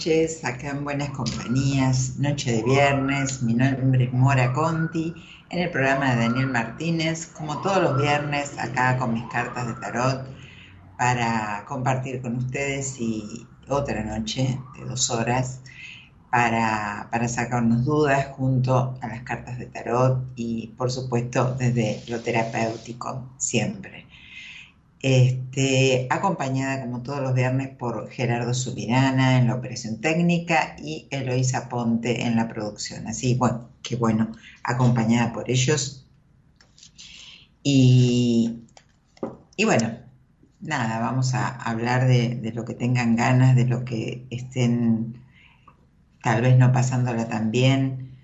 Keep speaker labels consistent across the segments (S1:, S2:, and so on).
S1: Acá en Buenas Compañías, noche de viernes, mi nombre es Mora Conti, en el programa de Daniel Martínez, como todos los viernes, acá con mis cartas de tarot, para compartir con ustedes y otra noche de dos horas, para, para sacarnos dudas junto a las cartas de tarot y por supuesto desde lo terapéutico siempre este, acompañada como todos los viernes por Gerardo Subirana en la operación técnica y Eloisa Ponte en la producción. Así, bueno, qué bueno, acompañada por ellos. Y, bueno, nada, vamos a hablar de, lo que tengan ganas, de lo que estén tal vez no pasándola tan bien.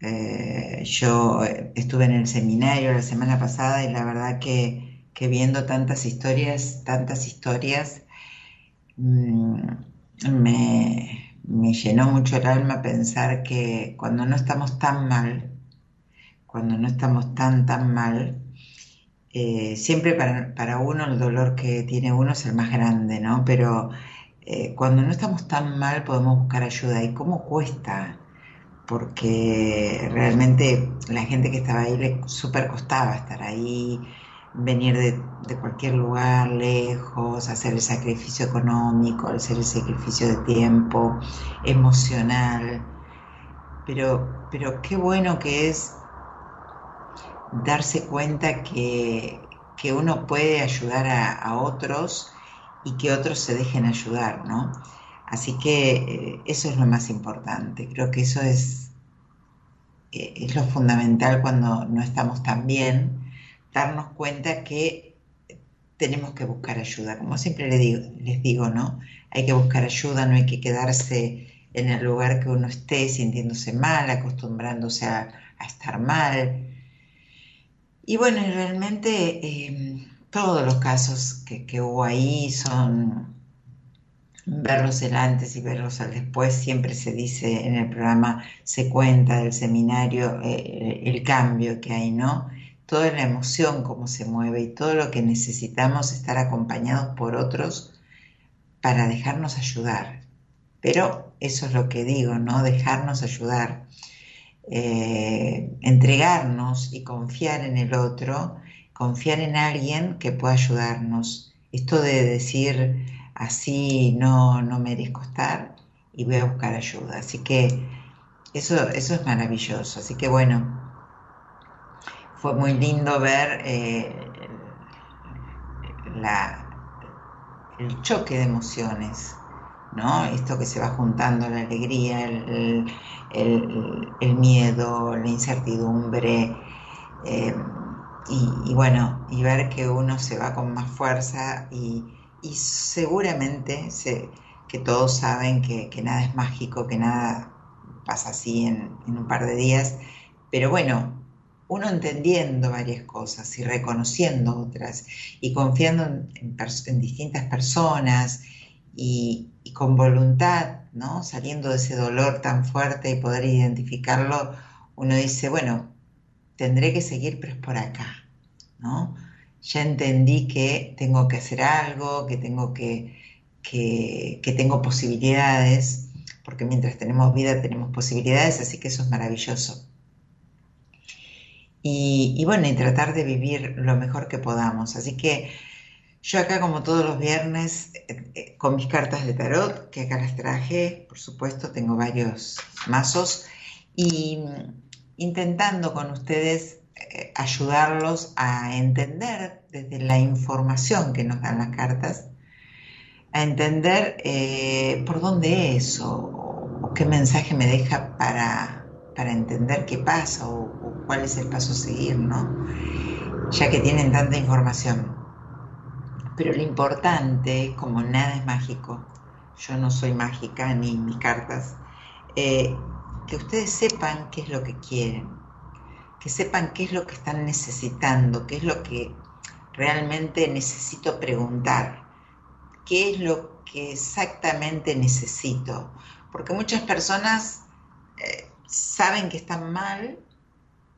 S1: Eh, yo estuve en el seminario la semana pasada y la verdad que, que viendo tantas historias, tantas historias, mm, me, me llenó mucho el alma pensar que cuando no estamos tan mal, cuando no estamos tan, tan mal, eh, siempre para, uno el dolor que tiene uno es el más grande, ¿no? Pero eh, cuando no estamos tan mal podemos buscar ayuda. ¿Y cómo cuesta? Porque realmente la gente que estaba ahí le súper costaba estar ahí, venir de, de, cualquier lugar lejos, hacer el sacrificio económico, hacer el sacrificio de tiempo, emocional. Pero, pero qué bueno que es darse cuenta que, uno puede ayudar a, otros y que otros se dejen ayudar, ¿no? Así que eh, eso es lo más importante. Creo que eso es, eh, es lo fundamental cuando no estamos tan bien, darnos cuenta que tenemos que buscar ayuda. Como siempre les digo, ¿no? Hay que buscar ayuda, no hay que quedarse en el lugar que uno esté sintiéndose mal, acostumbrándose a estar mal. Y bueno, realmente em, todos los casos que, hubo ahí son verlos el antes y verlos al después. Siempre se dice en el programa, se cuenta del seminario eh, el cambio que hay, ¿no? Toda la emoción, cómo se mueve y todo lo que necesitamos estar acompañados por otros para dejarnos ayudar. Pero eso es lo que digo, ¿no? Dejarnos ayudar. Eh, entregarnos y confiar en el otro, confiar en alguien que pueda ayudarnos. Esto de decir así no, no merezco estar y voy a buscar ayuda. Así que eso, eso es maravilloso. Así que bueno, fue muy lindo ver eh, el choque de emociones ¿no? Esto que se va juntando, la alegría, el, miedo, la incertidumbre, eh, y, bueno, y ver que uno se va con más fuerza y, seguramente que todos saben que, nada es mágico, que nada pasa así en, un par de días, pero bueno, uno entendiendo varias cosas y reconociendo otras y confiando en distintas personas y, con voluntad, ¿no? Saliendo de ese dolor tan fuerte y poder identificarlo, uno dice, bueno, tendré que seguir, pero es por acá, ¿no? Ya entendí que tengo que hacer algo, que tengo que, que, tengo posibilidades, porque mientras tenemos vida tenemos posibilidades, así que eso es maravilloso. Y, y, bueno, y tratar de vivir lo mejor que podamos. Así que yo acá como todos los viernes eh, eh, con mis cartas de tarot, que acá las traje, por supuesto, tengo varios mazos, y mm, intentando con ustedes eh, ayudarlos a entender desde la información que nos dan las cartas, a entender por dónde es o, qué mensaje me deja para, para entender qué pasa o, o cuál es el paso a seguir, ¿no? Ya que tienen tanta información. Pero lo importante, como nada es mágico, yo no soy mágica ni mis cartas, eh, que ustedes sepan qué es lo que quieren, que sepan qué es lo que están necesitando, qué es lo que realmente necesito preguntar, qué es lo que exactamente necesito. Porque muchas personas eh, saben que están mal,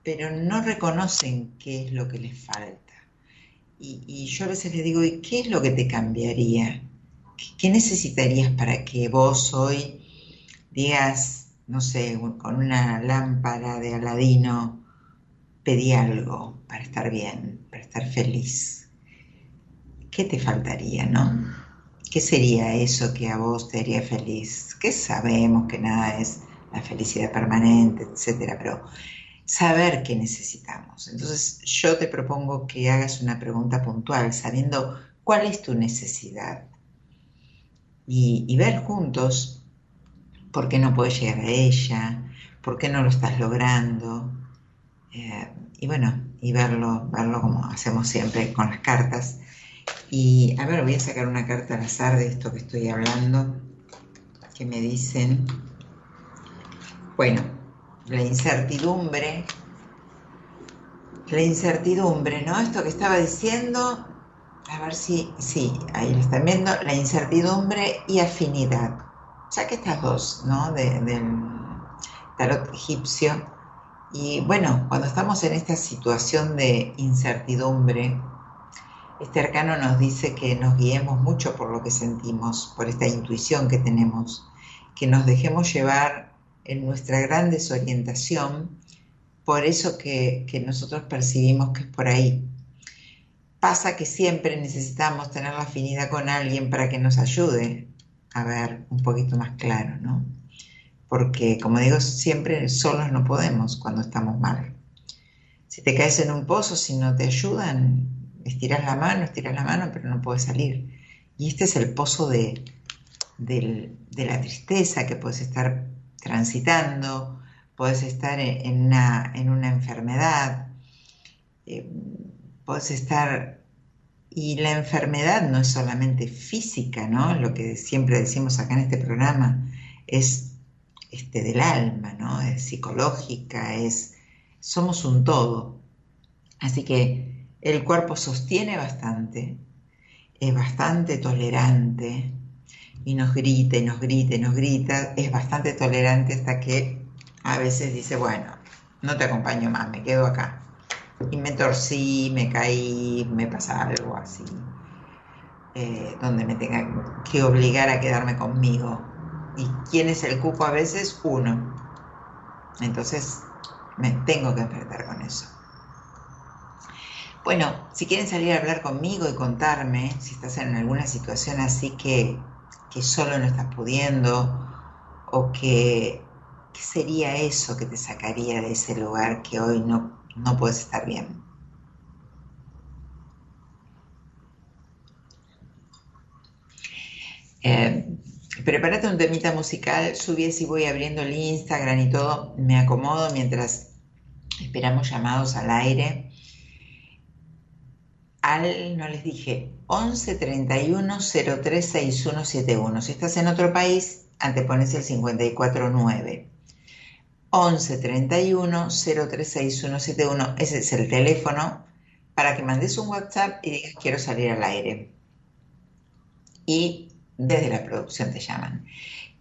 S1: pero no reconocen qué es lo que les falta. Y, yo a veces le digo, ¿y qué es lo que te cambiaría? ¿Qué, necesitarías para que vos hoy digas, no sé, con una lámpara de Aladino, pedí algo para estar bien, para estar feliz? ¿Qué te faltaría, no? ¿Qué sería eso que a vos te haría feliz? Que sabemos que nada es la felicidad permanente, etcétera, pero saber qué necesitamos. Entonces yo te propongo que hagas una pregunta puntual, sabiendo cuál es tu necesidad y, ver juntos por qué no puedes llegar a ella, por qué no lo estás logrando. Eh, y bueno, y verlo, verlo como hacemos siempre con las cartas. Y a ver, voy a sacar una carta al azar de esto que estoy hablando, que me dicen Bueno, la incertidumbre, la incertidumbre, ¿no? Esto que estaba diciendo, a ver si, sí, ahí lo están viendo, la incertidumbre y afinidad. Ya que estas dos, ¿no? del tarot egipcio. Y bueno, cuando estamos en esta situación de incertidumbre, este arcano nos dice que nos guiemos mucho por lo que sentimos, por esta intuición que tenemos, que nos dejemos llevar en nuestra gran desorientación por eso que, que nosotros percibimos que es por ahí. Pasa que siempre necesitamos tener la afinidad con alguien para que nos ayude a ver un poquito más claro, ¿no? Porque, como digo, siempre solos no podemos cuando estamos mal. Si te caes en un pozo, si no te ayudan, estiras la mano, estiras la mano, pero no puedes salir. Y este es el pozo de, la tristeza que puedes estar transitando, puedes estar en una, en una enfermedad, eh, puedes estar... Y la enfermedad no es solamente física, ¿no? Lo que siempre decimos acá en este programa es este, del alma, ¿no? Es psicológica, es... Somos un todo. Así que el cuerpo sostiene bastante, es bastante tolerante y nos grita y nos grita y nos grita, es bastante tolerante hasta que a veces dice, bueno, no te acompaño más, me quedo acá. Y me torcí, me caí, me pasa algo así, eh, donde me tenga que obligar a quedarme conmigo. ¿Y quién es el cupo a veces? Uno. Entonces me tengo que enfrentar con eso. Bueno, si quieren salir a hablar conmigo y contarme si estás en alguna situación así que, que solo no estás pudiendo o que qué sería eso que te sacaría de ese lugar que hoy no, no puedes estar bien. Eh, prepárate un temita musical, subí si voy abriendo el Instagram y todo, me acomodo mientras esperamos llamados al aire al, no les dije, 11 31 03 6171. Si estás en otro país, antepones el 549. 11 31 03 6171. Ese es el teléfono para que mandes un WhatsApp y digas quiero salir al aire. Y desde la producción te llaman.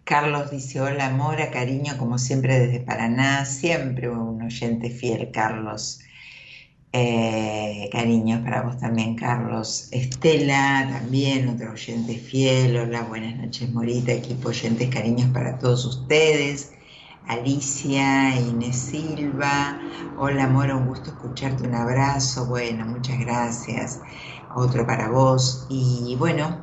S1: Carlos dice, hola Mora, cariño, como siempre desde Paraná, siempre un oyente fiel, Carlos. Eh, cariños para vos también, Carlos. Estela, también, otro oyente fiel. Hola, buenas noches, Morita, equipo oyentes, cariños para todos ustedes. Alicia, Inés Silva. Hola, Mora, un gusto escucharte, un abrazo. Bueno, muchas gracias. Otro para vos. Y bueno,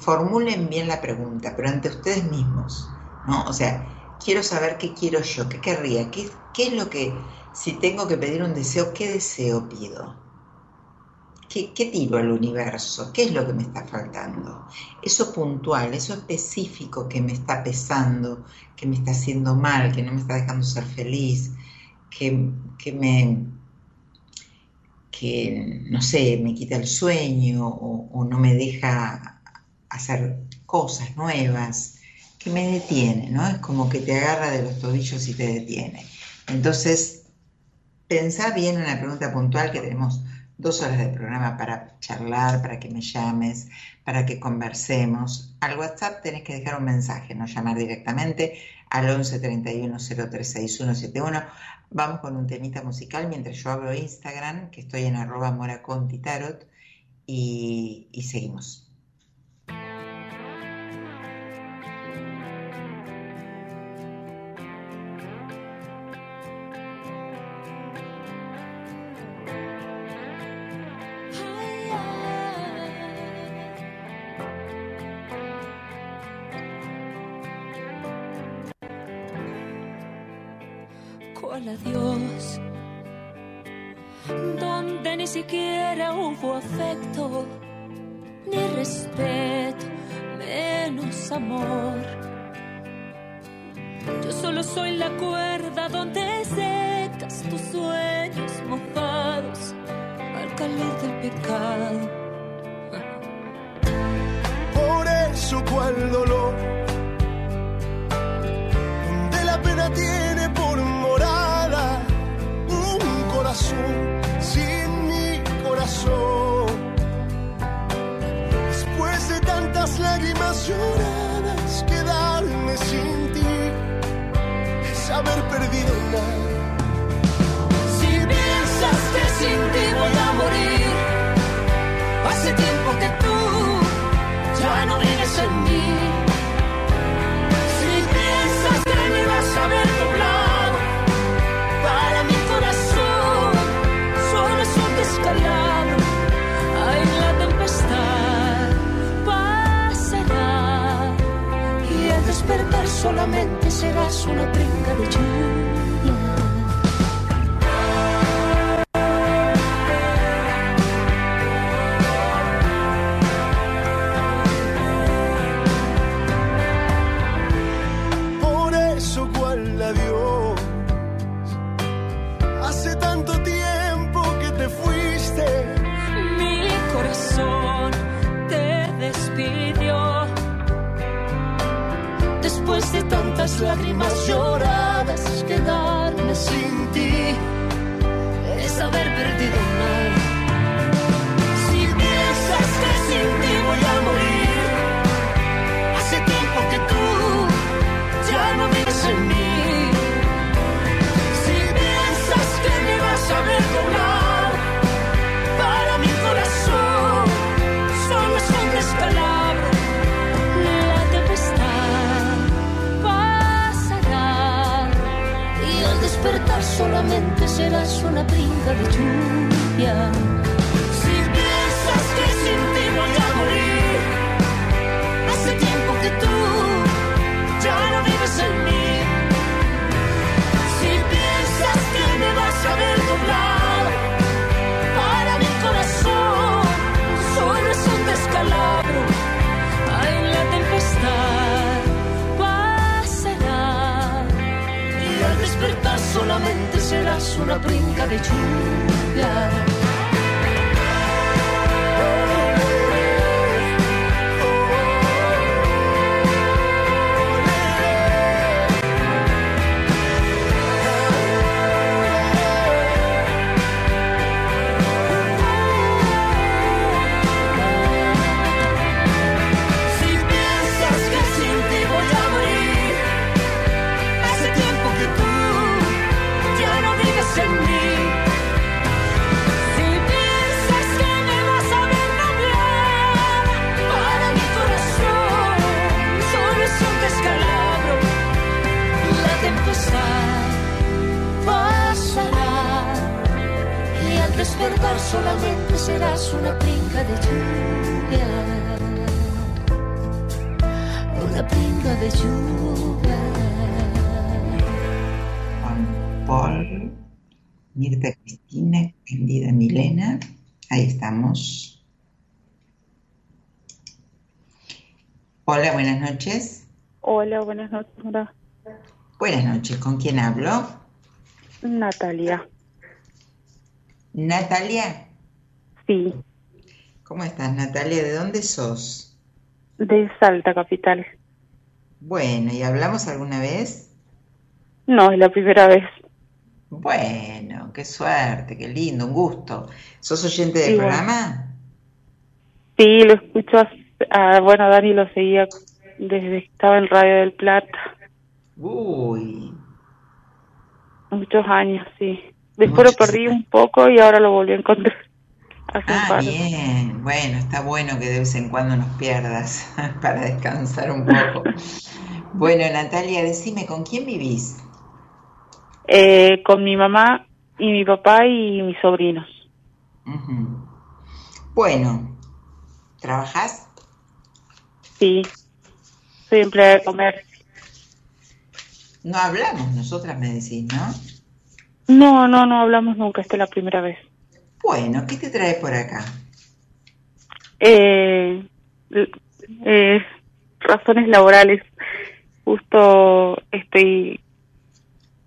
S1: formulen bien la pregunta, pero ante ustedes mismos, ¿no? O sea, quiero saber qué quiero yo, qué querría, qué, qué es lo que si tengo que pedir un deseo, ¿qué deseo pido? ¿Qué, tiro al universo? ¿Qué es lo que me está faltando? Eso puntual, eso específico que me está pesando, que me está haciendo mal, que no me está dejando ser feliz, que, que me, que, no sé, me quita el sueño o, o, no me deja hacer cosas nuevas, que me detiene, ¿no? Es como que te agarra de los tobillos y te detiene. Entonces, pensá bien en la pregunta puntual que tenemos dos horas de programa para charlar, para que me llames, para que conversemos. Al WhatsApp tenés que dejar un mensaje, no llamar directamente al 11 31 036171. Vamos con un temita musical mientras yo abro Instagram, que estoy en arroba moracontitarot, y, y seguimos.
S2: Eso cual dolor
S3: en mí. Si piensas que me vas a ver doblado, para mi corazón solo es un descalabro. Ay, la tempestad pasará y al despertar solamente serás una brinca de lluvia. Después de tantas lágrimas lloradas, quedarme sin ti es haber perdido. Si solamente serás una brinca de lluvia. Serás una brinca de. Despertar solamente serás una pinga de lluvia. Una pinga de lluvia.
S1: Juan Paul, Mirta Cristina, Candida Milena. Ahí estamos. Hola, buenas noches.
S4: Hola, buenas noches. Hola.
S1: Buenas noches, ¿con quién hablo?
S4: Natalia.
S1: Natalia.
S4: Sí,
S1: ¿Cómo estás, Natalia? ¿De dónde sos?
S4: de Salta Capital.
S1: Bueno, ¿y hablamos alguna vez?
S4: No, es la primera vez.
S1: Bueno, qué suerte, qué lindo, un gusto. ¿Sos oyente del
S4: Igual.
S1: programa?
S4: Sí, lo escucho. hace- ah, bueno, Dani lo seguía desde que estaba en Radio del Plata.
S1: Uy,
S4: Muchos años, sí. Después lo perdí un poco y ahora lo volví a encontrar. Hace un
S1: ah,
S4: par.
S1: bien, bueno, está bueno que de vez en cuando nos pierdas para descansar un poco. Bueno, Natalia, decime, ¿con quién vivís?
S4: Eh, con mi mamá y mi papá y mis sobrinos.
S1: Bueno, ¿trabajás?
S4: Sí, soy empleada de comer.
S1: No hablamos, nosotras me decís, ¿no?
S4: No, no, no hablamos nunca, esta es la primera vez.
S1: Bueno, ¿qué te trae por acá?
S4: Eh, eh, razones laborales. Justo estoy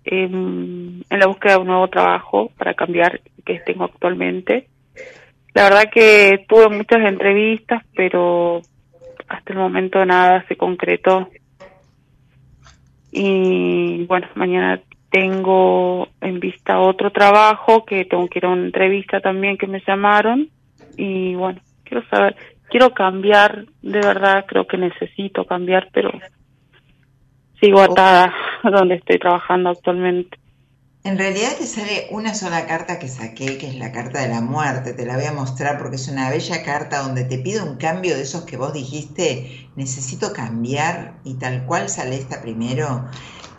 S4: en, en la búsqueda de un nuevo trabajo para cambiar que tengo actualmente. La verdad que tuve muchas entrevistas, pero hasta el momento nada se concretó. Y bueno, mañana tengo en vista otro trabajo que tengo que ir a una entrevista también que me llamaron. Y bueno, quiero saber, quiero cambiar, de verdad creo que necesito cambiar, pero sigo atada donde estoy trabajando actualmente.
S1: En realidad te sale una sola carta que saqué, que es la carta de la muerte. Te la voy a mostrar porque es una bella carta donde te pide un cambio de esos que vos dijiste, necesito cambiar y tal cual sale esta primero,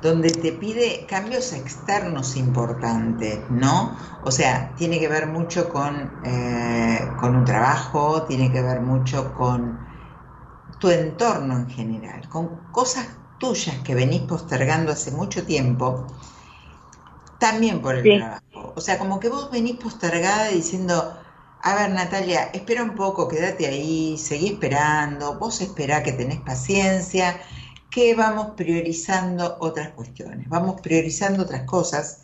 S1: donde te pide cambios externos importantes, ¿no? O sea, tiene que ver mucho con, eh, con un trabajo, tiene que ver mucho con tu entorno en general, con cosas tuyas que venís postergando hace mucho tiempo también por el trabajo. O sea, como que vos venís postergada diciendo, a ver Natalia, espera un poco, quédate ahí, seguí esperando, vos esperá que tenés paciencia, que vamos priorizando otras cuestiones, vamos priorizando otras cosas.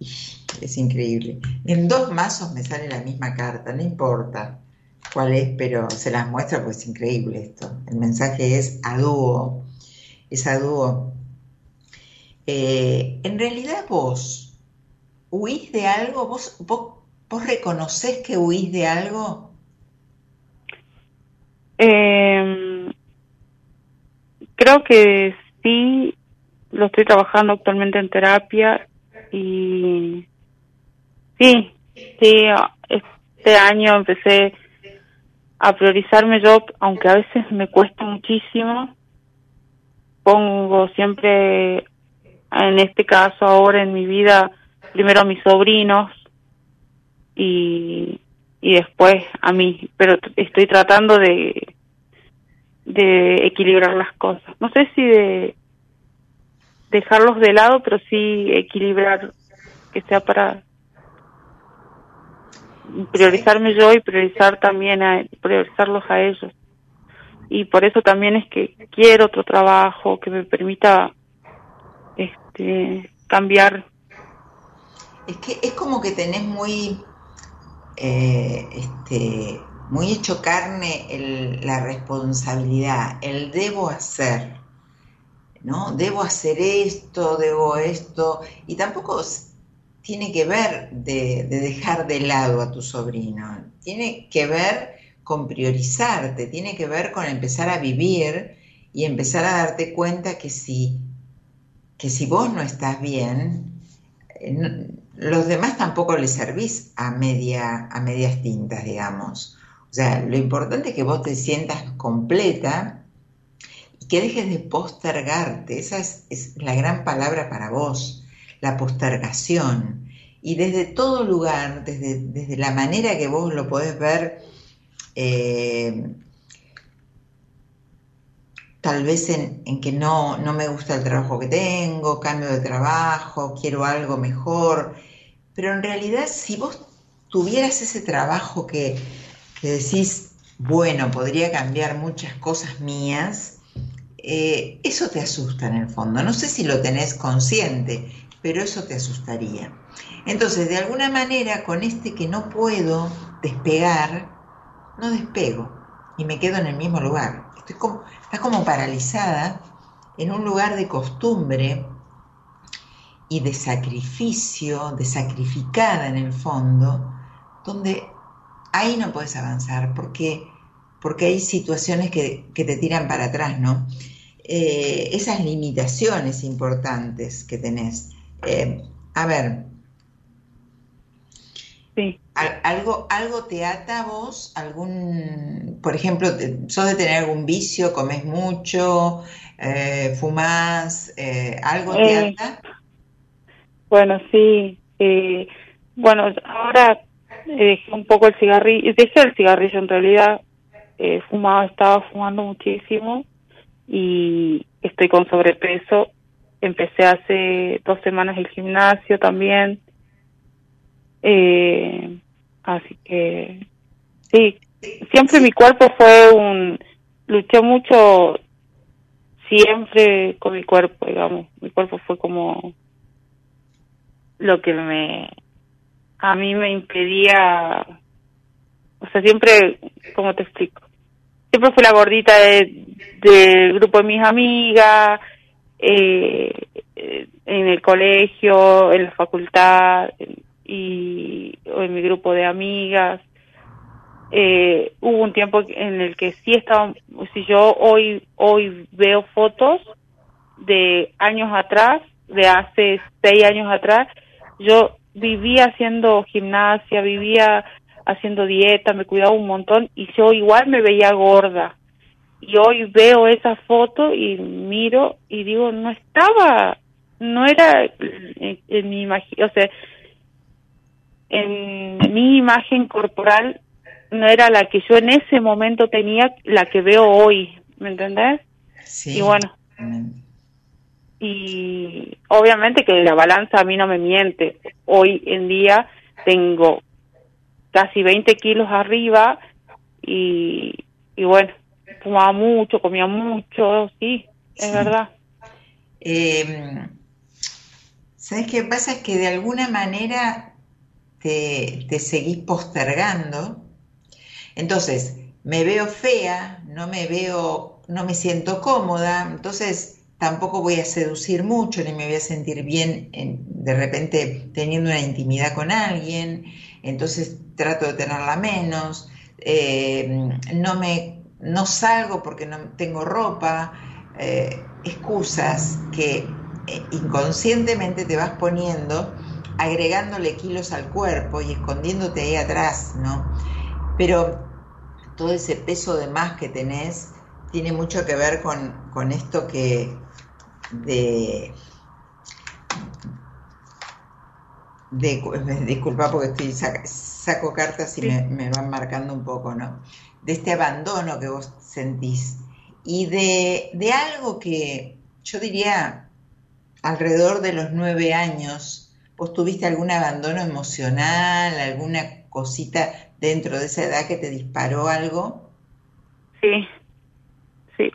S1: es increíble. En dos mazos me sale la misma carta, no importa cuál es, pero se las muestra pues es increíble esto. El mensaje es a dúo, es a dúo. Eh, en realidad vos huís de algo, vos, vos, reconoces que huís de algo.
S4: Eh, creo que sí, lo estoy trabajando actualmente en terapia y sí, sí, este año empecé a priorizarme yo, aunque a veces me cuesta muchísimo, pongo siempre en este caso ahora en mi vida primero a mis sobrinos y, y después a mí, pero estoy tratando de de equilibrar las cosas. No sé si de dejarlos de lado, pero sí equilibrar que sea para priorizarme yo y priorizar también a priorizarlos a ellos. Y por eso también es que quiero otro trabajo que me permita este, cambiar.
S1: Es que es como que tenés muy, eh, este, muy hecho carne la responsabilidad, el debo hacer, ¿no? Debo hacer esto, debo esto, y tampoco tiene que ver de, de dejar de lado a tu sobrino, tiene que ver con priorizarte, tiene que ver con empezar a vivir y empezar a darte cuenta que si que si vos no estás bien, eh, los demás tampoco les servís a, media, a medias tintas, digamos. Sea, lo importante es que vos te sientas completa y que dejes de postergarte. Esa es, la gran palabra para vos, la postergación. Y desde todo lugar, desde, desde la manera que vos lo podés ver, eh, tal vez en, que no, no, me gusta el trabajo que tengo, cambio de trabajo, quiero algo mejor, pero en realidad si vos tuvieras ese trabajo que, que decís, bueno, podría cambiar muchas cosas mías, eh, eso te asusta en el fondo. No sé si lo tenés consciente, pero eso te asustaría. Entonces, de alguna manera, con este que no puedo despegar, no despego y me quedo en el mismo lugar. Estoy como, estás como paralizada en un lugar de costumbre y de sacrificio, de sacrificada en el fondo, donde ahí no puedes avanzar porque, porque hay situaciones que, te tiran para atrás, ¿no? Eh, esas limitaciones importantes que tenés. Eh, a ver, ¿Algo, ¿Algo te ata a vos? ¿Algún, por ejemplo, sos de tener algún vicio, comes mucho, eh, fumás, eh, algo te eh, ata?
S4: Bueno, sí. Eh, bueno, ahora dejé un poco el cigarrillo, dejé el cigarrillo en realidad, fumaba, estaba fumando muchísimo y estoy con sobrepeso. Empecé hace dos semanas el gimnasio también eh, así que sí, siempre mi cuerpo fue un, luché mucho siempre con mi cuerpo, digamos, mi cuerpo fue como lo que me, a mí me impedía, o sea, siempre, como te explico? Siempre fui la gordita del grupo de mis amigas, eh, en el colegio, en la facultad, y en mi grupo de amigas. Eh, hubo un tiempo en el que sí estaba, si yo hoy hoy veo fotos de años atrás, de hace seis años atrás, yo vivía haciendo gimnasia, vivía haciendo dieta, me cuidaba un montón y yo igual me veía gorda. Y hoy veo esa foto y miro y digo, no estaba, no era en, en mi imagen, o sea, en mi imagen corporal no era la que yo en ese momento tenía, la que veo hoy, ¿me entendés?
S1: Sí.
S4: Y bueno, y obviamente que la balanza a mí no me miente. Hoy en día tengo casi 20 kilos arriba y, y bueno, fumaba mucho, comía mucho, sí, es
S1: Sí.
S4: verdad.
S1: Eh, ¿Sabes qué pasa? Es que de alguna manera te, te seguís postergando. Entonces, me veo fea, no me veo, no me siento cómoda, entonces tampoco voy a seducir mucho, ni me voy a sentir bien en- de repente teniendo una intimidad con alguien, entonces trato de tenerla menos, eh, no me, no salgo porque no tengo ropa, eh, excusas que eh, inconscientemente te vas poniendo, agregándole kilos al cuerpo y escondiéndote ahí atrás, ¿no? Pero todo ese peso de más que tenés tiene mucho que ver con, con esto que de, de disculpa porque estoy sac- saco cartas y
S4: Sí.
S1: me, me van marcando un poco, ¿no? De este abandono que vos sentís y de, de algo que yo diría alrededor de los nueve años, vos tuviste algún abandono emocional, alguna cosita dentro de esa edad que te disparó algo.
S4: Sí, sí,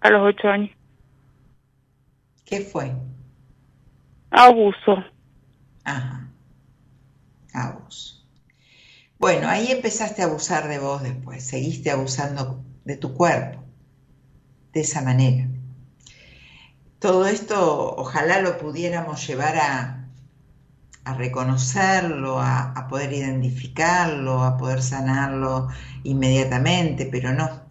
S4: a los ocho años.
S1: ¿Qué fue?
S4: Abuso.
S1: Ajá. Abuso. Bueno, ahí empezaste a abusar de vos después, seguiste abusando de tu cuerpo, de esa manera. Todo esto ojalá lo pudiéramos llevar a, a reconocerlo, a, a poder identificarlo, a poder sanarlo inmediatamente, pero no.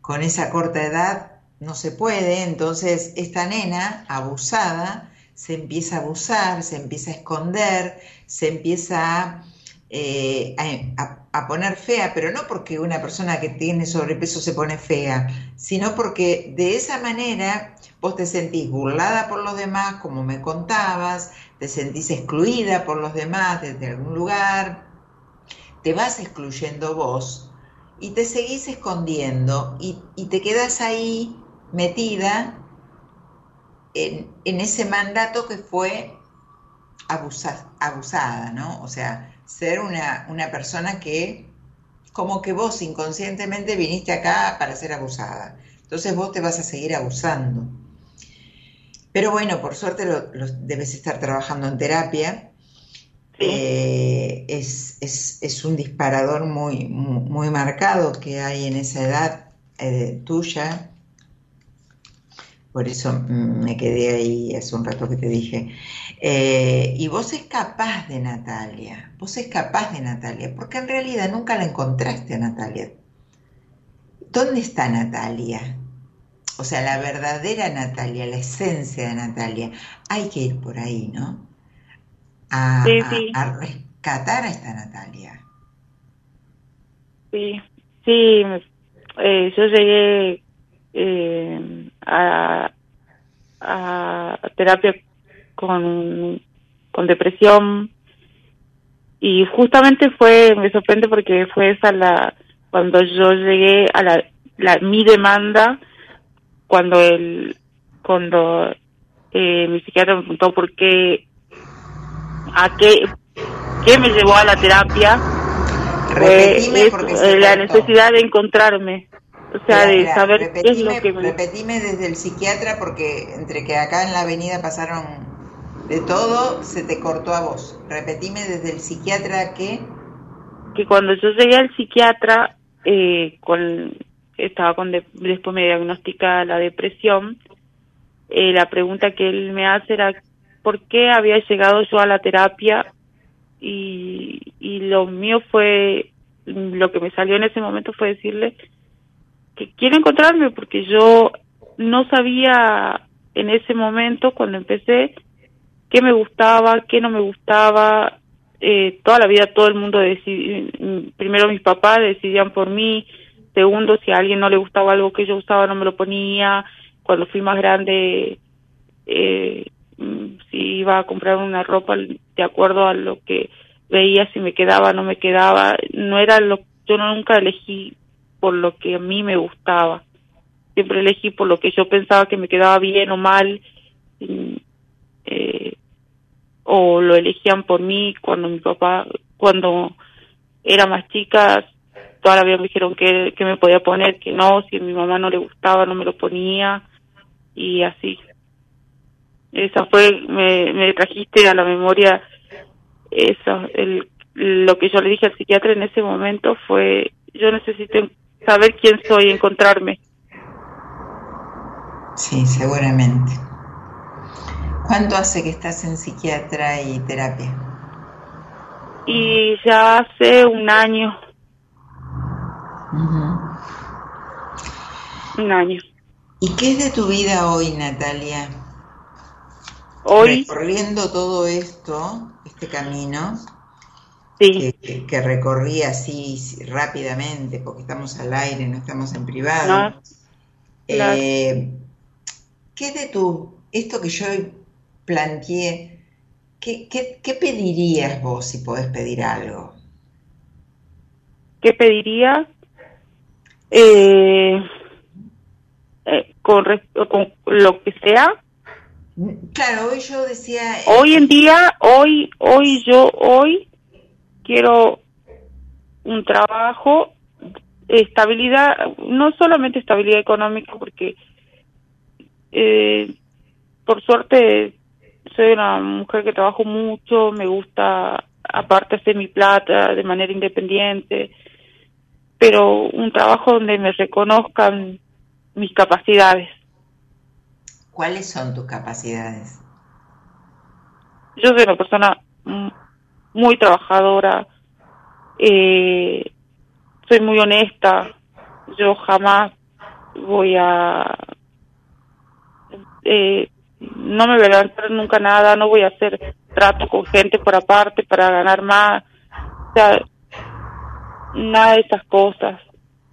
S1: Con esa corta edad no se puede, entonces esta nena abusada se empieza a abusar, se empieza a esconder, se empieza a, eh, a- a- a poner fea, pero no porque una persona que tiene sobrepeso se pone fea, sino porque de esa manera vos te sentís burlada por los demás, como me contabas, te sentís excluida por los demás desde algún lugar, te vas excluyendo vos y te seguís escondiendo y, y te quedas ahí metida en, en ese mandato que fue abusa- abusada, ¿no? O sea, ser una, una persona que, como que vos inconscientemente viniste acá para ser abusada. Entonces vos te vas a seguir abusando. Pero bueno, por suerte lo, lo- debes estar trabajando en terapia.
S4: Sí.
S1: Eh, es, es- es un disparador muy, muy, muy marcado que hay en esa edad eh, tuya. Por eso mm, me quedé ahí hace un rato que te dije. Eh, y vos escapás de Natalia, vos escapás de Natalia, porque en realidad nunca la encontraste a Natalia. ¿Dónde está Natalia? O sea, la verdadera Natalia, la esencia de Natalia. Hay que ir por ahí, ¿no? A,
S4: Sí,
S1: a-
S4: sí.
S1: a rescatar a esta Natalia.
S4: Sí, sí, eh, yo llegué eh, a, a terapia con, con depresión y justamente fue, me sorprende porque fue esa la, cuando yo llegué a la, la mi demanda, cuando el, cuando eh, mi psiquiatra me preguntó por qué, a qué, qué me llevó a la terapia, fue eh, la
S1: cortó.
S4: necesidad de encontrarme, o sea, de saber qué es lo
S1: repetime,
S4: que me...
S1: repetime desde el psiquiatra porque entre que acá en la avenida pasaron de todo, se te cortó a vos. Repetime desde el psiquiatra que...
S4: que cuando yo llegué al psiquiatra, eh, con, estaba con de- después me diagnostica la depresión, eh, la pregunta que él me hace era por qué había llegado yo a la terapia y, y lo mío fue, lo que me salió en ese momento fue decirle que quiero encontrarme porque yo no sabía en ese momento, cuando empecé, qué me gustaba, qué no me gustaba. Eh, toda la vida todo el mundo decidía, primero mis papás decidían por mí, segundo si a alguien no le gustaba algo que yo usaba no me lo ponía, cuando fui más grande eh, si iba a comprar una ropa de acuerdo a lo que veía si me quedaba no me quedaba no era lo yo nunca elegí por lo que a mí me gustaba. Siempre elegí por lo que yo pensaba que me quedaba bien o mal eh, o lo elegían por mí cuando mi papá cuando era más chica toda la vida me dijeron que, que me podía poner que no si a mi mamá no le gustaba no me lo ponía y así. Esa fue me, me trajiste a la memoria eso el, lo que yo le dije al psiquiatra en ese momento fue yo necesito saber quién soy encontrarme
S1: Sí, seguramente. ¿Cuánto hace que estás en psiquiatra y terapia?
S4: Y ya hace un año. Un año.
S1: ¿Y qué es de tu vida hoy, Natalia?
S4: Hoy.
S1: Recorriendo todo esto, este camino,
S4: sí.
S1: que, que, recorrí así rápidamente, porque estamos al aire, no estamos en privado.
S4: No,
S1: eh, ¿Qué de tu, esto que yo planteé, qué, qué, qué pedirías vos si podés pedir algo?
S4: ¿Qué pediría? Eh, eh, con, con, lo que sea.
S1: Claro, hoy yo decía.
S4: Hoy en día, hoy, hoy yo, hoy quiero un trabajo, estabilidad, no solamente estabilidad económica, porque eh, por suerte soy una mujer que trabajo mucho, me gusta aparte hacer mi plata de manera independiente, pero un trabajo donde me reconozcan mis capacidades.
S1: ¿Cuáles son tus capacidades?
S4: Yo soy una persona muy trabajadora, eh, soy muy honesta, yo jamás voy a eh, no me voy a levantar nunca nada, no voy a hacer trato con gente por aparte para ganar más, o sea, nada de esas cosas.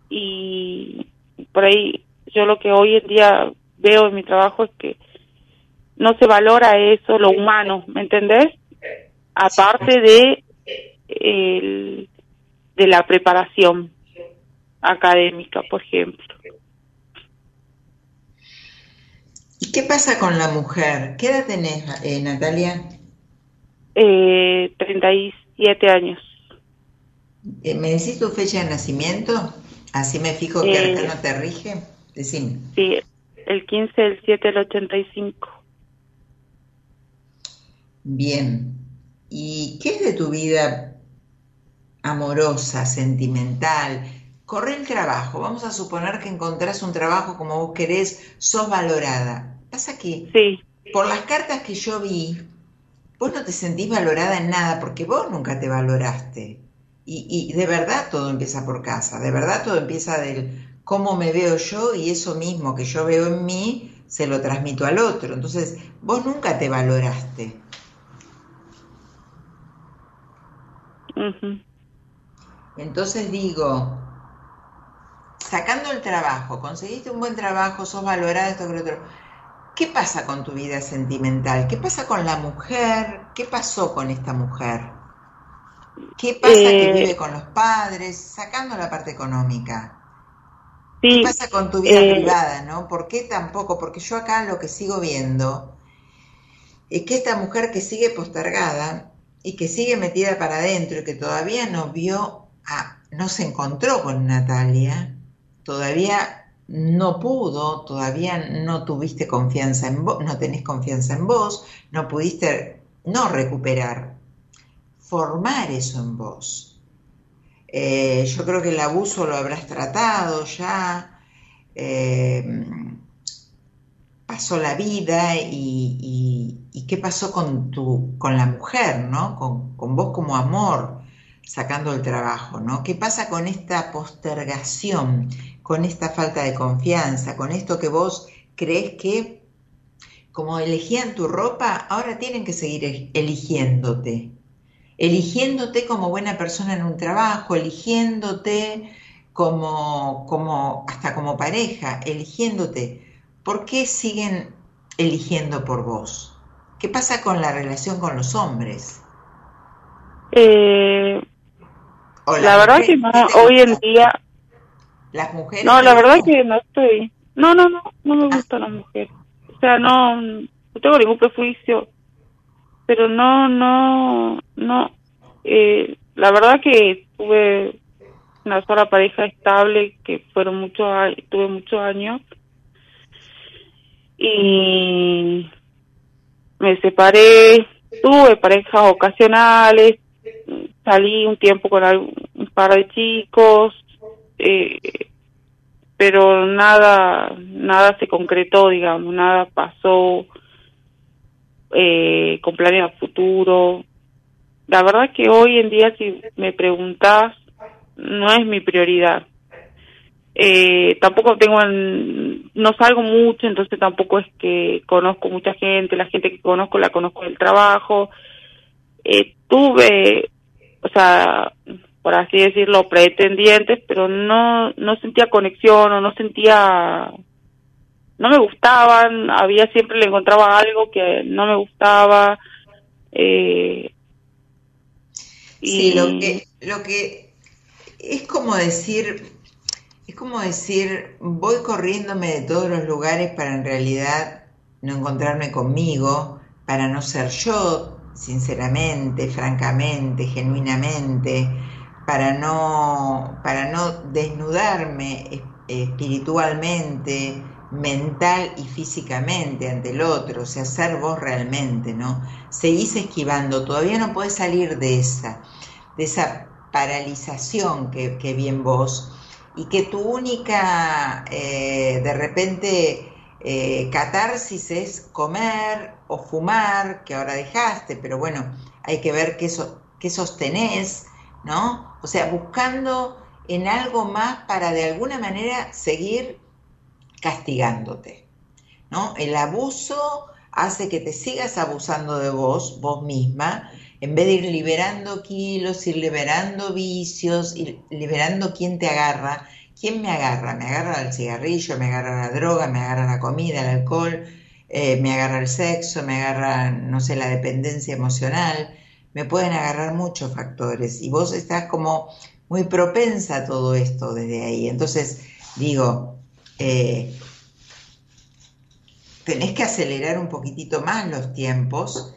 S4: Y por ahí yo lo que hoy en día veo en mi trabajo es que no se valora eso, lo humano, ¿me entendés? Aparte de el, de la preparación académica, por ejemplo.
S1: ¿Y qué pasa con la mujer? ¿Qué edad tenés, eh, Natalia?
S4: Eh, 37 años.
S1: Eh, ¿Me decís tu fecha de nacimiento? Así me fijo que
S4: Eh,
S1: acá no te rige. Decime.
S4: Sí, el 15 del 7 del 85.
S1: Bien. ¿Y qué es de tu vida amorosa, sentimental? Corre el trabajo. Vamos a suponer que encontrás un trabajo como vos querés, sos valorada. Pasa que
S4: Sí,
S1: por las cartas que yo vi, vos no te sentís valorada en nada porque vos nunca te valoraste. Y, y de verdad todo empieza por casa, de verdad todo empieza del cómo me veo yo y eso mismo que yo veo en mí se lo transmito al otro. Entonces, vos nunca te valoraste. Entonces digo, sacando el trabajo, conseguiste un buen trabajo, sos valorada, esto que lo otro. ¿Qué pasa con tu vida sentimental? ¿Qué pasa con la mujer? ¿Qué pasó con esta mujer? ¿Qué pasa que
S4: Eh,
S1: vive con los padres? Sacando la parte económica.
S4: sí,
S1: ¿Qué pasa con tu vida
S4: eh,
S1: privada, no? ¿Por qué tampoco? Porque yo acá lo que sigo viendo es que esta mujer que sigue postergada y que sigue metida para adentro y que todavía no vio, a, no se encontró con Natalia, todavía no pudo, todavía no tuviste confianza en vos, no tenés confianza en vos, no pudiste no recuperar, formar eso en vos. Eh, yo creo que el abuso lo habrás tratado ya, eh, pasó la vida y, y- y qué pasó con tu, con la mujer, ¿no? Con, con vos como amor, sacando el trabajo, ¿no? ¿Qué pasa con esta postergación, con esta falta de confianza, con esto que vos crees que como elegían tu ropa, ahora tienen que seguir eligiéndote. Eligiéndote como buena persona en un trabajo, eligiéndote como, como, hasta como pareja, eligiéndote. ¿Por qué siguen eligiendo por vos? ¿Qué pasa con la relación con los hombres?
S4: Eh, la verdad que no, hoy en día...
S1: Las mujeres...
S4: No, la verdad que no estoy... No, no, no, no me gustan las mujeres. O sea, no, no tengo ningún prejuicio. Pero no, no, no. Eh, la verdad que tuve una sola pareja estable que fueron muchos tuve muchos años y me separé tuve parejas ocasionales salí un tiempo con un par de chicos eh, pero nada nada se concretó digamos nada pasó eh, con planes a futuro. La verdad que hoy en día si me preguntas no es mi prioridad eh, tampoco tengo no salgo mucho entonces tampoco es que conozco mucha gente la gente que conozco la conozco del trabajo. Eh, tuve o sea por así decirlo pretendientes pero no no sentía conexión o no sentía no me gustaban. Había siempre le encontraba algo que no me gustaba eh,
S1: sí lo que lo que es como decir es como decir, voy corriéndome de todos los lugares para en realidad no encontrarme conmigo, para no ser yo, sinceramente, francamente, genuinamente, para no, para no desnudarme espiritualmente, mental y físicamente ante el otro, o sea, ser vos realmente, ¿no? Seguís esquivando, todavía no puedes salir de esa, de esa paralización que, que vi en vos y que tu única, eh, de repente, eh, catarsis es comer o fumar, que ahora dejaste, pero bueno, hay que ver qué, qué sostenés, ¿no? O sea, buscando en algo más para de alguna manera seguir castigándote, ¿no? El abuso hace que te sigas abusando de vos, vos misma, en vez de ir liberando kilos, ir liberando vicios, ir liberando quién te agarra, quién me agarra, me agarra el cigarrillo, me agarra la droga, me agarra la comida, el alcohol, eh, me agarra el sexo, me agarra, no sé, la dependencia emocional, me pueden agarrar muchos factores y vos estás como muy propensa a todo esto desde ahí. Entonces, digo, eh, tenés que acelerar un poquitito más los tiempos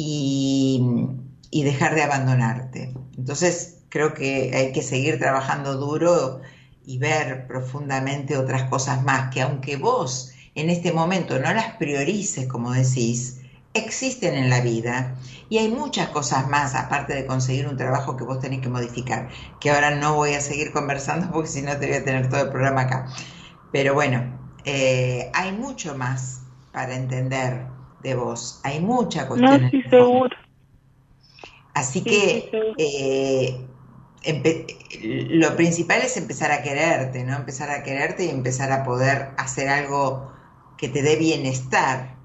S1: y, dejar de abandonarte. Entonces creo que hay que seguir trabajando duro y ver profundamente otras cosas más que aunque vos en este momento no las priorices, como decís, existen en la vida y hay muchas cosas más aparte de conseguir un trabajo que vos tenés que modificar, que ahora no voy a seguir conversando porque si no te voy a tener todo el programa acá. Pero bueno, eh, hay mucho más para entender de vos. Hay mucha cuestión.
S4: No, sí, seguro.
S1: Así que eh, lo principal es empezar a quererte, ¿no? Empezar a quererte y empezar a poder hacer algo que te dé bienestar,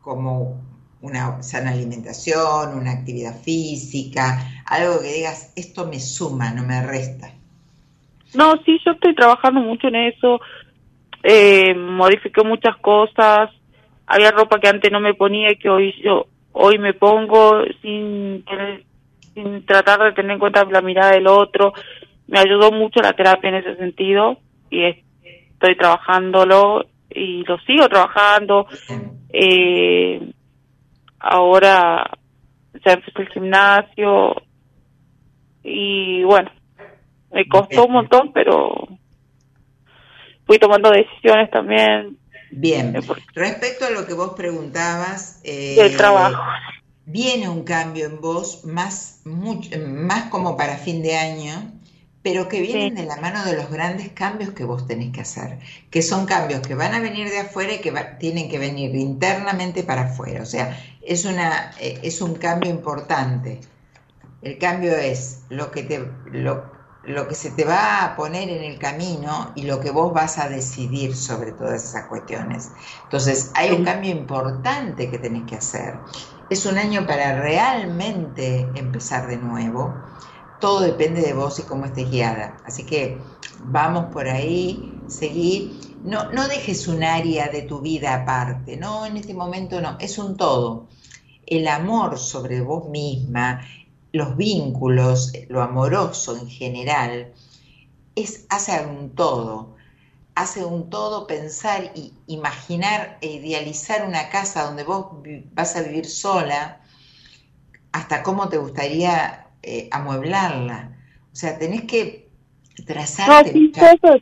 S1: como una sana alimentación, una actividad física, algo que digas, esto me suma, no me resta.
S4: No, sí, yo estoy trabajando mucho en eso, eh, modifiqué muchas cosas, había ropa que antes no me ponía y que hoy yo hoy me pongo sin sin tratar de tener en cuenta la mirada del otro. Me ayudó mucho la terapia en ese sentido y estoy trabajándolo y lo sigo trabajando. Eh, ahora ya empecé el gimnasio y bueno me costó un montón pero fui tomando decisiones también
S1: Bien, respecto a lo que vos preguntabas,
S4: eh, trabajo.
S1: viene un cambio en vos más, más como para fin de año, pero que vienen de la mano de los grandes cambios que vos tenés que hacer, que son cambios que van a venir de afuera y que tienen que venir internamente para afuera. O sea, es, una, eh, es un cambio importante. El cambio es lo que te, lo, lo que se te va a poner en el camino y lo que vos vas a decidir sobre todas esas cuestiones. Entonces, hay un cambio importante que tenés que hacer. Es un año para realmente empezar de nuevo. Todo depende de vos y cómo estés guiada. Así que vamos por ahí, seguir. No, no dejes un área de tu vida aparte, no, en este momento no, es un todo. El amor sobre vos misma, los vínculos, lo amoroso en general, es, hace un todo. Hace un todo pensar y imaginar e idealizar una casa donde vos vas a vivir sola, hasta cómo te gustaría eh, amueblarla. O sea, tenés que trazarte.
S4: No,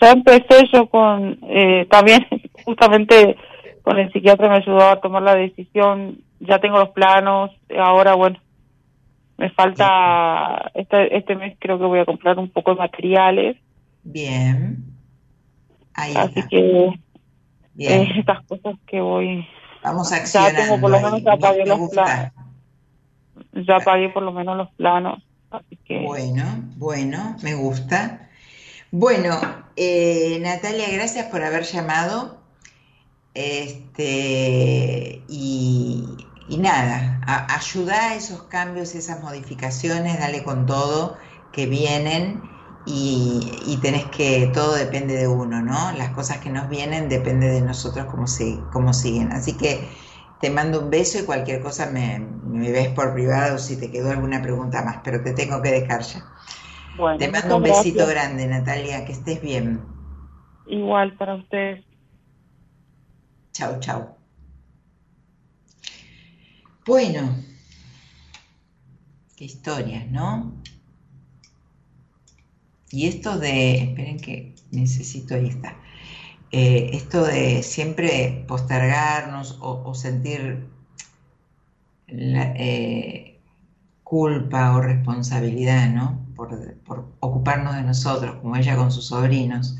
S4: ya empecé yo con, eh, también justamente con el psiquiatra me ayudó a tomar la decisión, ya tengo los planos, ahora bueno, me falta, este, este mes creo que voy a comprar un poco de materiales.
S1: Bien.
S4: Ahí Así que Bien. Eh, estas cosas que voy...
S1: Vamos a accionar.
S4: Ya tengo por lo menos ya pagué los planos. Ya pagué por lo menos los planos. Así que...
S1: Bueno, bueno, me gusta. Bueno, eh, Natalia, gracias por haber llamado. Este, y, nada, ayuda a esos cambios, esas modificaciones, dale con todo que vienen y, tenés que, todo depende de uno, ¿no? Las cosas que nos vienen depende de nosotros cómo, cómo siguen. Así que te mando un beso y cualquier cosa me, me ves por privado si te quedó alguna pregunta más, pero te tengo que dejar ya. Te mando un besito grande, Natalia, que estés bien.
S4: Igual para ustedes.
S1: Chao, chao. Bueno, qué historias, ¿no? Y esto de, esperen que necesito, ahí está. Eh, esto de siempre postergarnos o, sentir eh, culpa o responsabilidad, ¿no? por, ocuparnos de nosotros, como ella con sus sobrinos.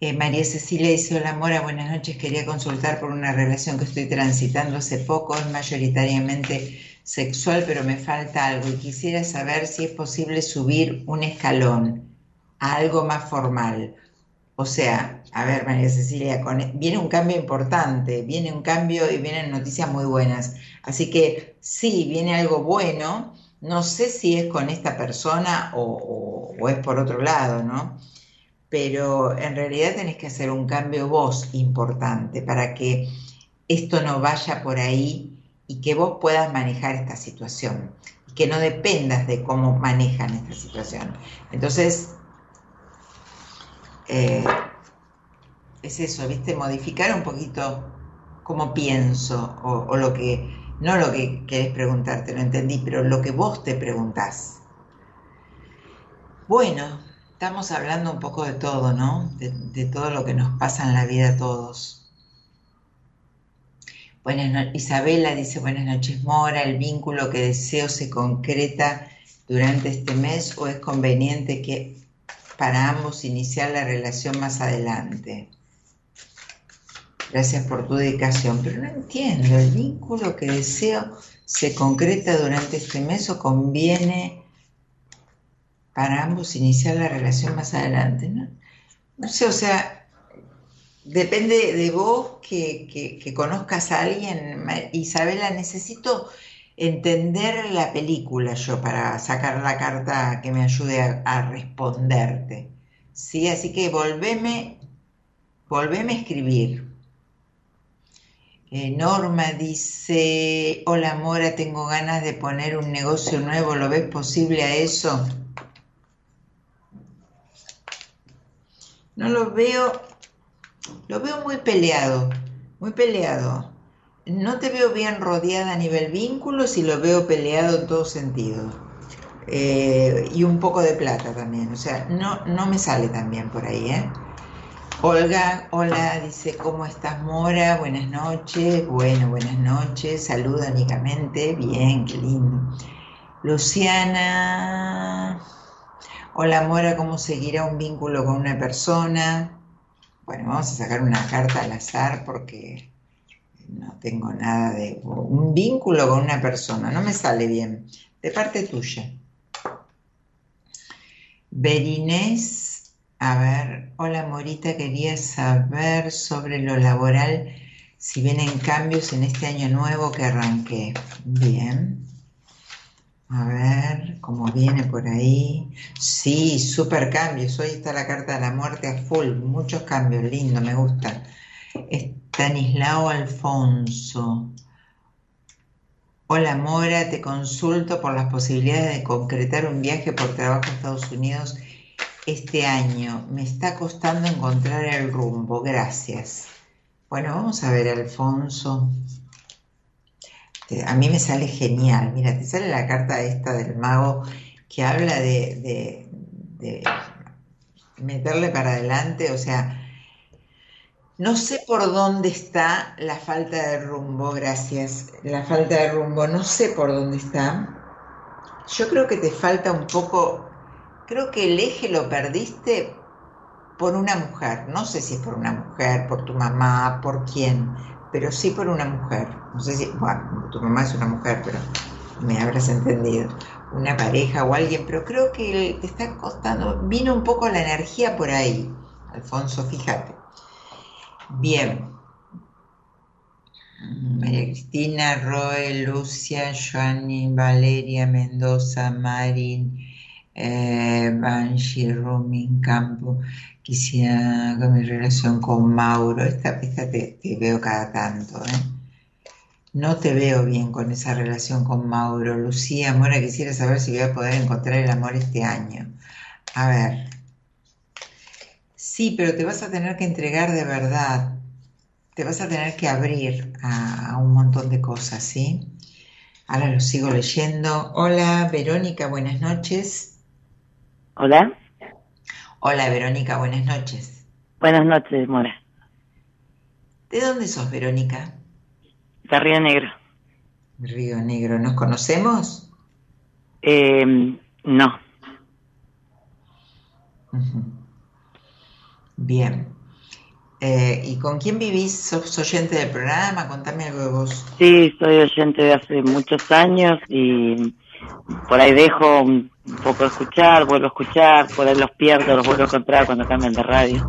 S1: Eh, María Cecilia dice, hola Mora, buenas noches, quería consultar por una relación que estoy transitando hace poco, es mayoritariamente sexual, pero me falta algo y quisiera saber si es posible subir un escalón a algo más formal. O sea, a ver, María Cecilia, viene un cambio importante, viene un cambio y vienen noticias muy buenas. Así que sí, viene algo bueno, no sé si es con esta persona o, es por otro lado, ¿no? Pero en realidad tenés que hacer un cambio vos importante para que esto no vaya por ahí y que vos puedas manejar esta situación y que no dependas de cómo manejan esta situación. Entonces, eh, es eso, ¿viste? Modificar un poquito cómo pienso o lo que no lo que querés preguntarte, lo entendí, pero lo que vos te preguntás. Bueno, estamos hablando un poco de todo, ¿no? De, todo lo que nos pasa en la vida a todos. Buenas Isabela dice buenas noches Mora, el vínculo que deseo se concreta durante este mes o es conveniente que para ambos iniciar la relación más adelante. Gracias por tu dedicación, pero no entiendo, ¿el vínculo que deseo se concreta durante este mes o conviene para ambos iniciar la relación más adelante? No, no sé, o sea, depende de vos que, que, conozcas a alguien. Isabela, necesito entender la película yo para sacar la carta que me ayude a, responderte. ¿Sí? Así que volveme, volveme a escribir. Eh, Norma dice, hola Mora, tengo ganas de poner un negocio nuevo, ¿lo ves posible a eso? No lo veo, lo veo muy peleado, muy peleado. No te veo bien rodeada a nivel vínculos y lo veo peleado en todos sentidos. Eh, y un poco de plata también, o sea, no, no me sale tan bien por ahí, ¿eh? Olga, hola, dice, ¿cómo estás Mora? Buenas noches, bueno, buenas noches, saluda únicamente, bien, qué lindo. Luciana, hola Mora, ¿cómo seguirá un vínculo con una persona? Bueno, vamos a sacar una carta al azar porque no tengo nada de... Un vínculo con una persona, no me sale bien, de parte tuya. Berinés, a ver, hola Morita, quería saber sobre lo laboral, si vienen cambios en este año nuevo que arranqué. Bien. A ver cómo viene por ahí. Sí, super cambios. Hoy está la carta de la muerte a full. Muchos cambios, lindo, me gusta. Estanislao Alfonso. Hola Mora, te consulto por las posibilidades de concretar un viaje por trabajo a Estados Unidos este año. Me está costando encontrar el rumbo. Gracias. Bueno, vamos a ver, Alfonso. A mí me sale genial. Mira, te sale la carta esta del mago que habla de, meterle para adelante. O sea, no sé por dónde está la falta de rumbo, gracias. La falta de rumbo, no sé por dónde está. Yo creo que te falta un poco, creo que el eje lo perdiste por una mujer. No sé si es por una mujer, por tu mamá, por quién, pero sí por una mujer. No sé si, bueno, tu mamá es una mujer, pero me habrás entendido. Una pareja o alguien, pero creo que te está costando, vino un poco la energía por ahí, Alfonso, fíjate. Bien. María Cristina, Roe, Lucia, Joanny, Valeria, Mendoza, Marin, eh, Banshee, Romin, Campo, quisiera con mi relación con Mauro, esta, te, veo cada tanto, ¿eh? No te veo bien con esa relación con Mauro. Lucía, Mora, quisiera saber si voy a poder encontrar el amor este año. A ver. Sí, pero te vas a tener que entregar de verdad. Te vas a tener que abrir a, a un montón de cosas, ¿sí? Ahora lo sigo leyendo. Hola, Verónica, buenas noches.
S5: Hola.
S1: Hola Verónica, buenas noches.
S5: Buenas noches, Mora.
S1: ¿De dónde sos, Verónica?
S5: De Río Negro.
S1: Río Negro, ¿nos conocemos?
S5: Eh, no.
S1: Bien. Eh, ¿Y con quién vivís? ¿Sos oyente del programa? Contame algo de vos.
S5: Sí, soy oyente de hace muchos años y por ahí dejo un poco de escuchar, vuelvo a escuchar, por ahí los pierdo, los vuelvo a encontrar cuando cambian de radio.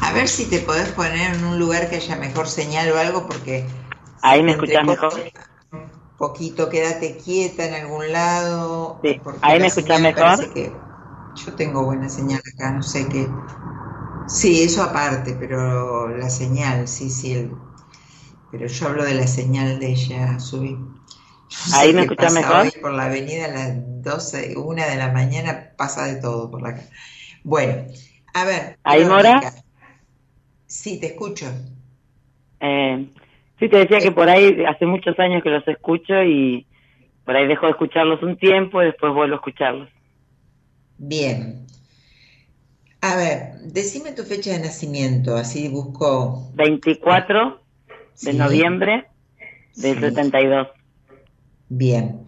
S1: A ver si te podés poner en un lugar que haya mejor señal o algo, porque...
S5: Ahí me escuchas mejor.
S1: Un poquito, quédate quieta en algún lado.
S5: Sí. Ahí me escuchas mejor.
S1: Que yo tengo buena señal acá, no sé qué. Sí, eso aparte, pero la señal, sí, sí. Pero yo hablo de la señal de ella, subí.
S5: Ahí me escuchas mejor.
S1: por la avenida a las 12, una de la mañana pasa de todo por la Bueno, a ver.
S5: ¿Ahí Mora?
S1: Sí, te escucho.
S5: Eh, sí, te decía que por ahí hace muchos años que los escucho y por ahí dejo de escucharlos un tiempo y después vuelvo a escucharlos.
S1: Bien. A ver, decime tu fecha de nacimiento, así busco.
S5: 24 de noviembre del 72.
S1: Bien.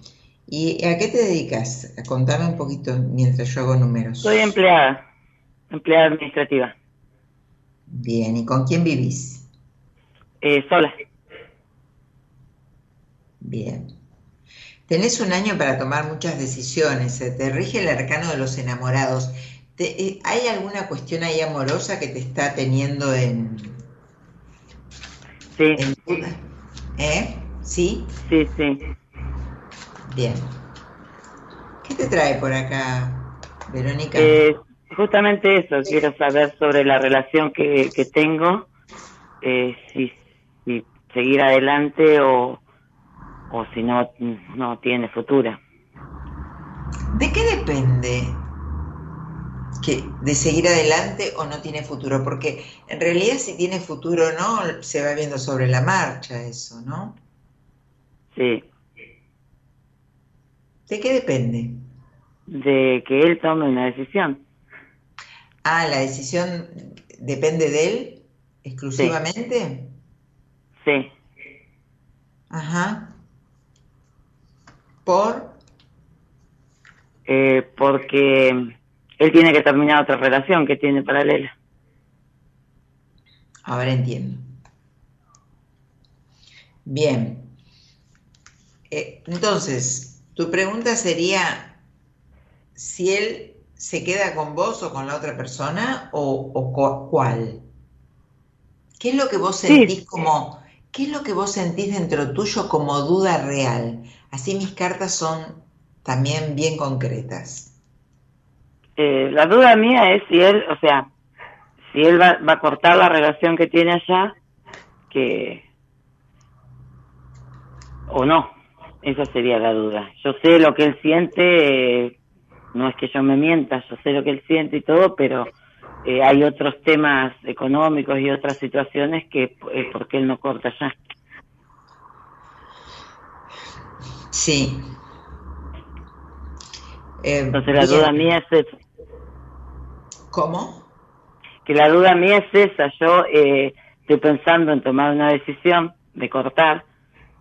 S1: ¿Y a qué te dedicas? Contame un poquito mientras yo hago números.
S5: Soy empleada, empleada administrativa.
S1: Bien, ¿y con quién vivís?
S5: Eh, sola.
S1: Bien. Tenés un año para tomar muchas decisiones, te rige el arcano de los enamorados. Eh, ¿Hay alguna cuestión ahí amorosa que te está teniendo en...
S5: Sí.
S1: ¿Eh? ¿Sí?
S5: Sí, sí.
S1: Bien. ¿Qué te trae por acá, Verónica?
S5: Eh, justamente eso, quiero saber sobre la relación que, tengo, eh, si, seguir adelante o, o si no, no tiene futuro.
S1: ¿De qué depende que de seguir adelante o no tiene futuro? Porque en realidad si tiene futuro o no, se va viendo sobre la marcha eso, ¿no?
S5: Sí.
S1: ¿De qué depende?
S5: De que él tome una decisión.
S1: Ah, la decisión depende de él exclusivamente.
S5: Sí.
S1: Ajá. ¿Por?
S5: Eh, porque él tiene que terminar otra relación que tiene paralela.
S1: Ahora entiendo. Bien. Eh, entonces, tu pregunta sería si él se queda con vos o con la otra persona o, o cu- cuál. ¿Qué es lo que vos
S5: Sí.
S1: sentís como, qué es lo que vos sentís dentro tuyo como duda real? Así mis cartas son también bien concretas.
S5: Eh, la duda mía es si él, o sea, si él va, va a cortar la relación que tiene allá, que o no. Esa sería la duda. Yo sé lo que él siente, eh, no es que yo me mienta, yo sé lo que él siente y todo, pero eh, hay otros temas económicos y otras situaciones que es porque él no corta allá.
S1: Sí. Eh,
S5: Entonces la
S1: bien.
S5: duda mía es esa.
S1: ¿Cómo?
S5: que la duda mía es esa. Yo eh, estoy pensando en tomar una decisión de cortar,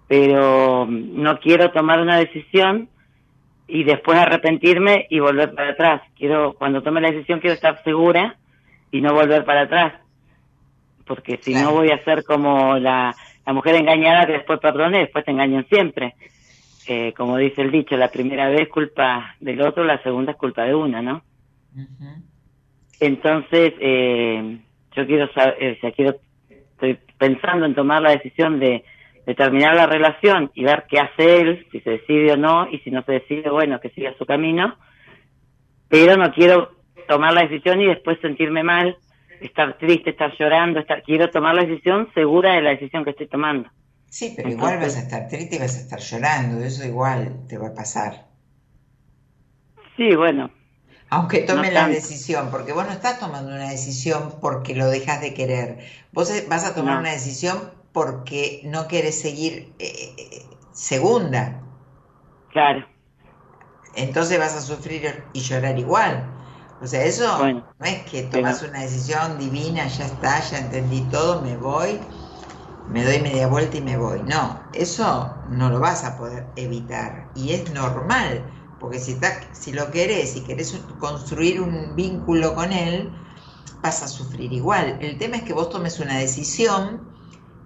S5: pero no quiero tomar una decisión y después arrepentirme y volver para atrás. Quiero, cuando tome la decisión, quiero estar segura y no volver para atrás. Porque si
S1: Claro.
S5: no voy a ser como la, la mujer engañada que después perdone y después te engañan siempre. Eh, como dice el dicho, la primera vez culpa del otro, la segunda es culpa de una, ¿no? Entonces, eh, yo quiero saber, o sea, quiero, estoy pensando en tomar la decisión de, de terminar la relación y ver qué hace él, si se decide o no, y si no se decide, bueno, que siga su camino. Pero no quiero tomar la decisión y después sentirme mal, estar triste, estar llorando, estar, quiero tomar la decisión segura de la decisión que estoy tomando.
S1: Sí, pero igual vas a estar triste y vas a estar llorando, eso igual te va a pasar.
S5: Sí, bueno,
S1: Aunque tome
S5: No
S1: la decisión, porque vos no estás tomando una decisión porque lo dejas de querer. Vos eh, vas a tomar
S5: No.
S1: una decisión porque no quieres seguir eh, segunda.
S5: claro,
S1: Entonces vas a sufrir y llorar igual. O sea, eso
S5: Bueno,
S1: no es que tomas una decisión divina, ya está, ya entendí todo, me voy, me doy media vuelta y me voy. No, eso no lo vas a poder evitar. Y es normal, porque si, está, si lo querés y querés construir un vínculo con él, vas a sufrir igual. El tema es que vos tomes una decisión,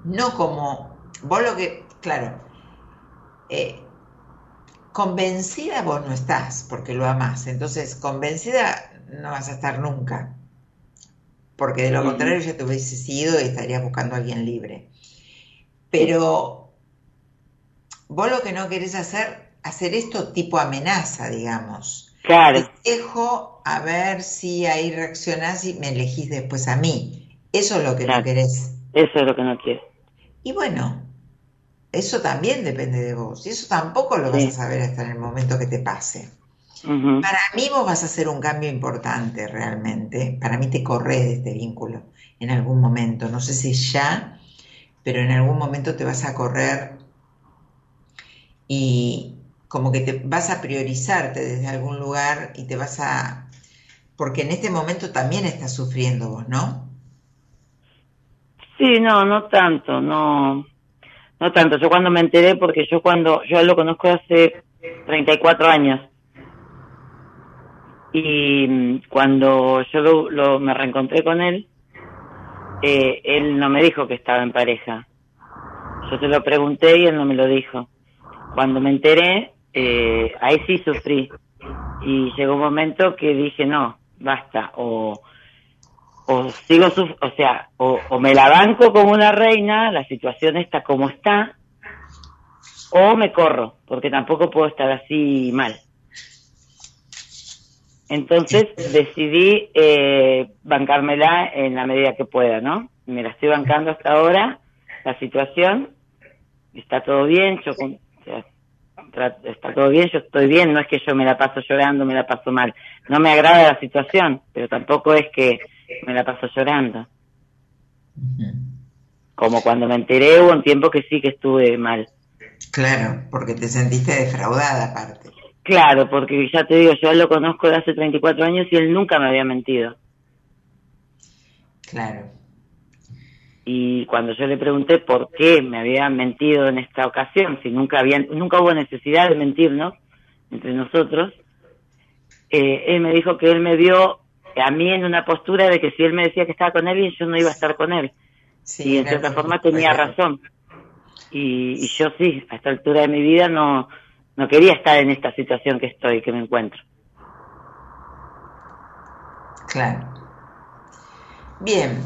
S1: no como, vos lo que, claro, eh, convencida vos no estás porque lo amás. Entonces, convencida no vas a estar nunca. Porque de lo contrario ya te hubieses ido y estarías buscando a alguien libre. Pero vos lo que no querés hacer, hacer esto tipo amenaza, digamos.
S5: claro,
S1: Te dejo a ver si ahí reaccionás y me elegís después a mí. Eso es lo que no querés.
S5: eso es lo que no quiero.
S1: Y bueno, eso también depende de vos. Y eso tampoco lo vas a saber hasta en el momento que te pase. Para mí vos vas a hacer un cambio importante realmente. Para mí te corres de este vínculo en algún momento. No sé si ya, pero en algún momento te vas a correr y como que te vas a priorizarte desde algún lugar y te vas a... Porque en este momento también estás sufriendo vos, ¿no?
S5: Sí, no, no tanto, no, no tanto. Yo cuando me enteré, porque yo cuando, yo lo conozco hace 34 años. Y mm, cuando yo lo, lo- me reencontré con él, eh, él no me dijo que estaba en pareja. Yo se lo pregunté y él no me lo dijo. Cuando me enteré, eh, ahí sí sufrí. Y llegó un momento que dije, no, basta, o, o sigo, o sea, o, me la banco como una reina, la situación está como está, o me corro, porque tampoco puedo estar así mal. Entonces decidí eh, bancármela en la medida que pueda, ¿no? Me la estoy bancando hasta ahora, la situación, está todo bien, yo está todo bien, yo estoy bien, no es que yo me la paso llorando, me la paso mal. No me agrada la situación, pero tampoco es que me la paso llorando. Como cuando me enteré hubo un tiempo que sí que estuve mal.
S1: Claro, porque te sentiste defraudada aparte.
S5: Claro, porque ya te digo, yo lo conozco de hace 34 años y él nunca me había mentido.
S1: Claro.
S5: Y cuando yo le pregunté por qué me había mentido en esta ocasión, si nunca había, nunca hubo necesidad de mentirnos entre nosotros, eh, él me dijo que él me vio a mí en una postura de que si él me decía que estaba con él, yo no iba a estar con él.
S1: Sí,
S5: y en cierta forma tenía razón. Y, y yo sí, a esta altura de mi vida no, no quería estar en esta situación que estoy, que me encuentro.
S1: Claro. Bien.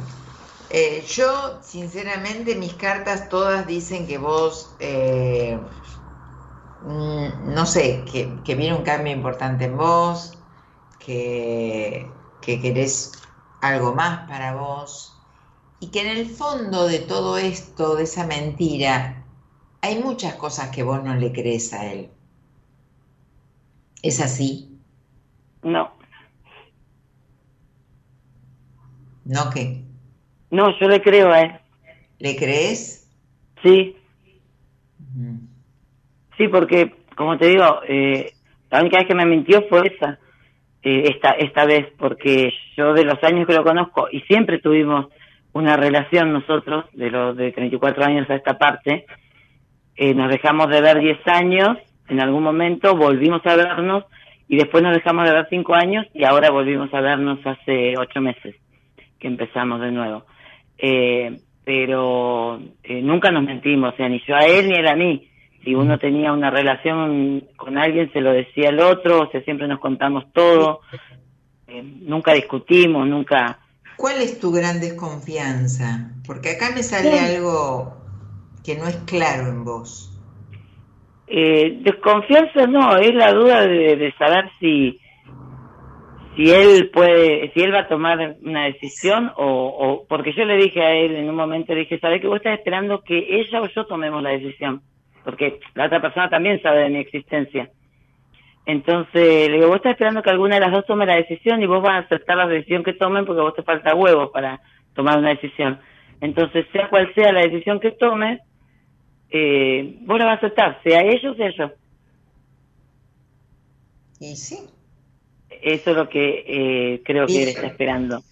S1: Eh, yo, sinceramente, mis cartas todas dicen que vos, eh, mm, no sé, que, que viene un cambio importante en vos, que, que querés algo más para vos y que en el fondo de todo esto, de esa mentira, hay muchas cosas que vos no le crees a él. ¿Es así?
S5: No,
S1: ¿No qué?
S5: no, yo le creo a él.
S1: ¿Le crees?
S5: Sí, sí, porque, como te digo, eh, la única vez que me mintió fue esa, eh, esta, esta vez, porque yo de los años que lo conozco, y siempre tuvimos una relación nosotros, de los de 34 años a esta parte, eh, nos dejamos de ver 10 años, en algún momento volvimos a vernos, y después nos dejamos de ver 5 años, y ahora volvimos a vernos hace 8 meses, que empezamos de nuevo. Eh, pero eh, nunca nos mentimos, o sea, ni yo a él ni él a mí. Si uno tenía una relación con alguien, se lo decía al otro, o sea, siempre nos contamos todo, Eh, nunca discutimos, nunca...
S1: ¿Cuál es tu gran desconfianza? Porque acá me sale algo que no es claro en vos.
S5: Eh, desconfianza no, es la duda de, de saber si si él puede, si él va a tomar una decisión o, o porque yo le dije a él en un momento, le dije, ¿sabes que vos estás esperando que ella o yo tomemos la decisión? Porque la otra persona también sabe de mi existencia. Entonces, le digo, vos estás esperando que alguna de las dos tome la decisión y vos vas a aceptar la decisión que tomen porque vos te falta huevos para tomar una decisión. Entonces, sea cual sea la decisión que tomes, eh, vos la vas a aceptar, sea ellos, sea yo.
S1: Y sí,
S5: Eso es lo que eh, creo que él está esperando.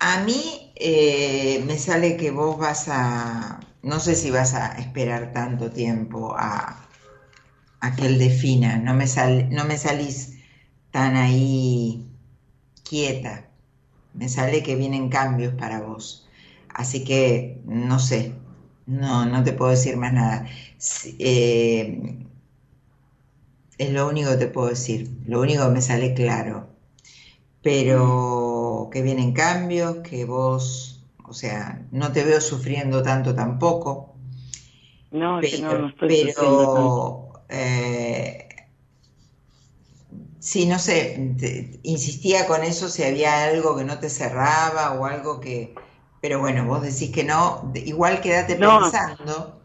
S1: a mí eh, me sale que vos vas a, no sé si vas a esperar tanto tiempo a, que él defina, no me, salís tan ahí quieta, me sale que vienen cambios para vos, así que no sé, no, no te puedo decir más nada. Eh, es lo único que te puedo decir, lo único que me sale claro. Pero que vienen cambios, que vos, o sea, no te veo sufriendo tanto tampoco,
S5: No, es que no, no
S1: pero,
S5: estoy sufriendo tanto.
S1: pero eh, sí, no sé, te- insistía con eso si había algo que no te cerraba o algo que, pero bueno, vos decís que no, igual quédate
S5: No.
S1: pensando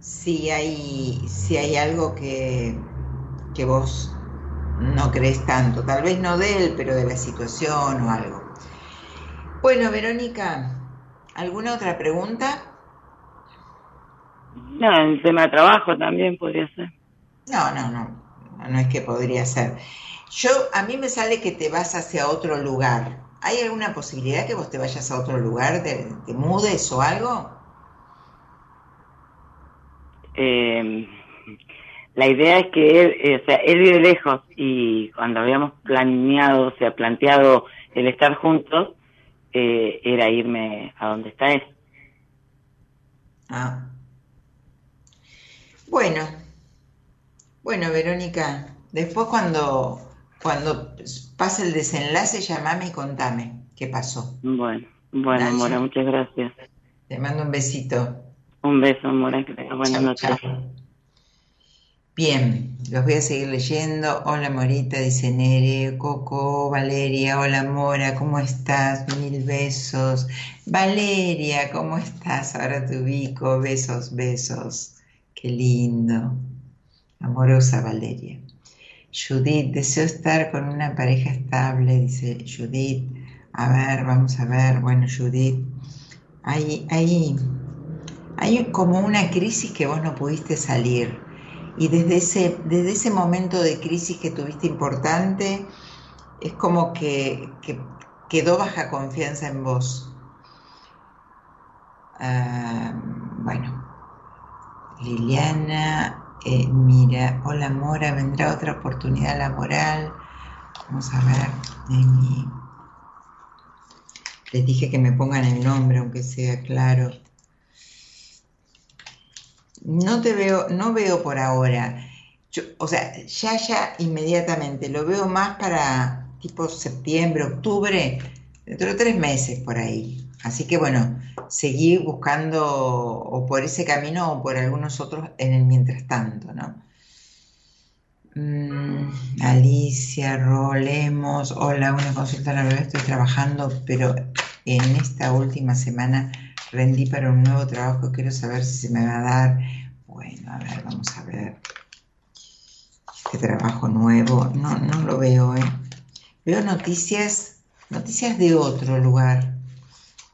S1: si hay, si hay algo que, que vos no crees tanto, tal vez no de él, pero de la situación o algo. Bueno, Verónica, ¿alguna otra pregunta?
S5: No, el tema de trabajo también podría ser.
S1: No, no, no, no, no es que podría ser. Yo, a mí me sale que te vas hacia otro lugar. ¿Hay alguna posibilidad que vos te vayas a otro lugar, te, te mudes o algo?
S5: Eh, la idea es que él, eh, o sea, él vive lejos y cuando habíamos planeado, o sea, planteado el estar juntos, eh, era irme a donde está él.
S1: Ah. Bueno, bueno, Verónica, después cuando, cuando pase el desenlace, llamame y contame qué pasó.
S5: Bueno, bueno. Mora, muchas gracias.
S1: Te mando un besito.
S5: Un beso, Mora, que tengas buenas noches.
S1: Bien, los voy a seguir leyendo. Hola Morita, dice Nere, Coco, Valeria, hola Mora, ¿cómo estás? Mil besos. Valeria, ¿cómo estás? Ahora te ubico, besos, besos. Qué lindo. Amorosa Valeria. Judith, deseo estar con una pareja estable, dice Judith. A ver, vamos a ver. Bueno, Judith, hay, hay, hay como una crisis que vos no pudiste salir. Y desde ese, desde ese momento de crisis que tuviste importante, es como que, que quedó baja confianza en vos. Ah, bueno, Liliana, eh, mira, hola Mora, vendrá otra oportunidad laboral. Vamos a ver. Les dije que me pongan el nombre, aunque sea claro. No te veo, no veo por ahora. O sea, ya, ya inmediatamente, lo veo más para tipo septiembre, octubre, dentro de tres meses por ahí. Así que bueno, seguí buscando o por ese camino o por algunos otros en el mientras tanto, ¿no? Mm, Alicia Rolemos, hola, una consulta la bebé, estoy trabajando, pero en esta última semana rendí para un nuevo trabajo, quiero saber si se me va a dar. Bueno, a ver, vamos a ver. Este trabajo nuevo, no, no lo veo, ¿eh? Veo noticias, noticias de otro lugar.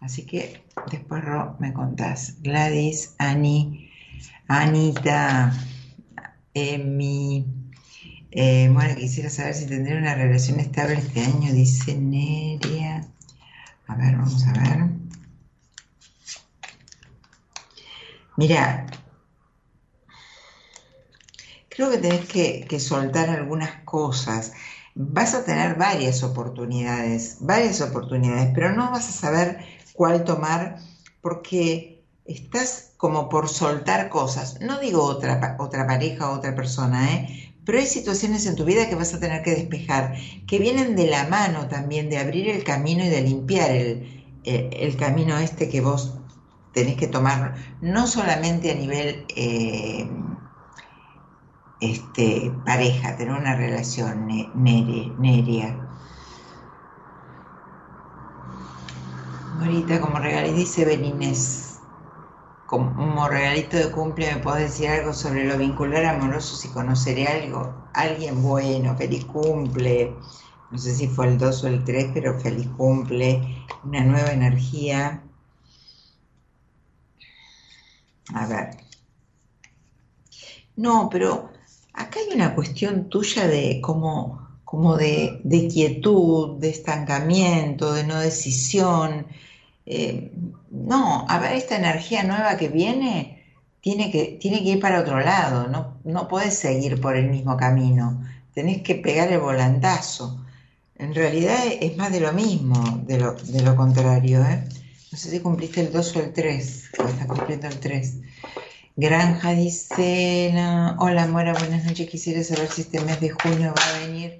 S1: Así que después me contás. Gladys, Ani, Anita, Emi. Eh, bueno, quisiera saber si tendré una relación estable este año, dice Neria. A ver, vamos a ver. Mira, creo que tenés que, soltar algunas cosas. Vas a tener varias oportunidades, varias oportunidades, pero no vas a saber cuál tomar porque estás como por soltar cosas. No digo otra, otra pareja otra persona, ¿eh? pero hay situaciones en tu vida que vas a tener que despejar, que vienen de la mano también de abrir el camino y de limpiar el, el, camino este que vos tenés que tomar, no solamente a nivel eh, este, pareja, tener una relación neria. Ahorita como regalito dice Belinés, como regalito de cumple me podés decir algo sobre lo vincular amoroso, si conoceré algo, alguien bueno, feliz cumple, no sé si fue el 2 o el 3, pero feliz cumple, una nueva energía. A ver. No, pero acá hay una cuestión tuya de como, como de, de quietud, de estancamiento, de no decisión eh, no, a ver, esta energía nueva que viene tiene que, tiene que ir para otro lado, no, no puedes seguir por el mismo camino, tenés que pegar el volantazo. En realidad es más de lo mismo, de lo, de lo contrario. ¿eh? No sé si cumpliste el 2 o el 3, o estás cumpliendo el 3. Granja dice, hola Mora, buenas noches, quisiera saber si este mes de junio va a venir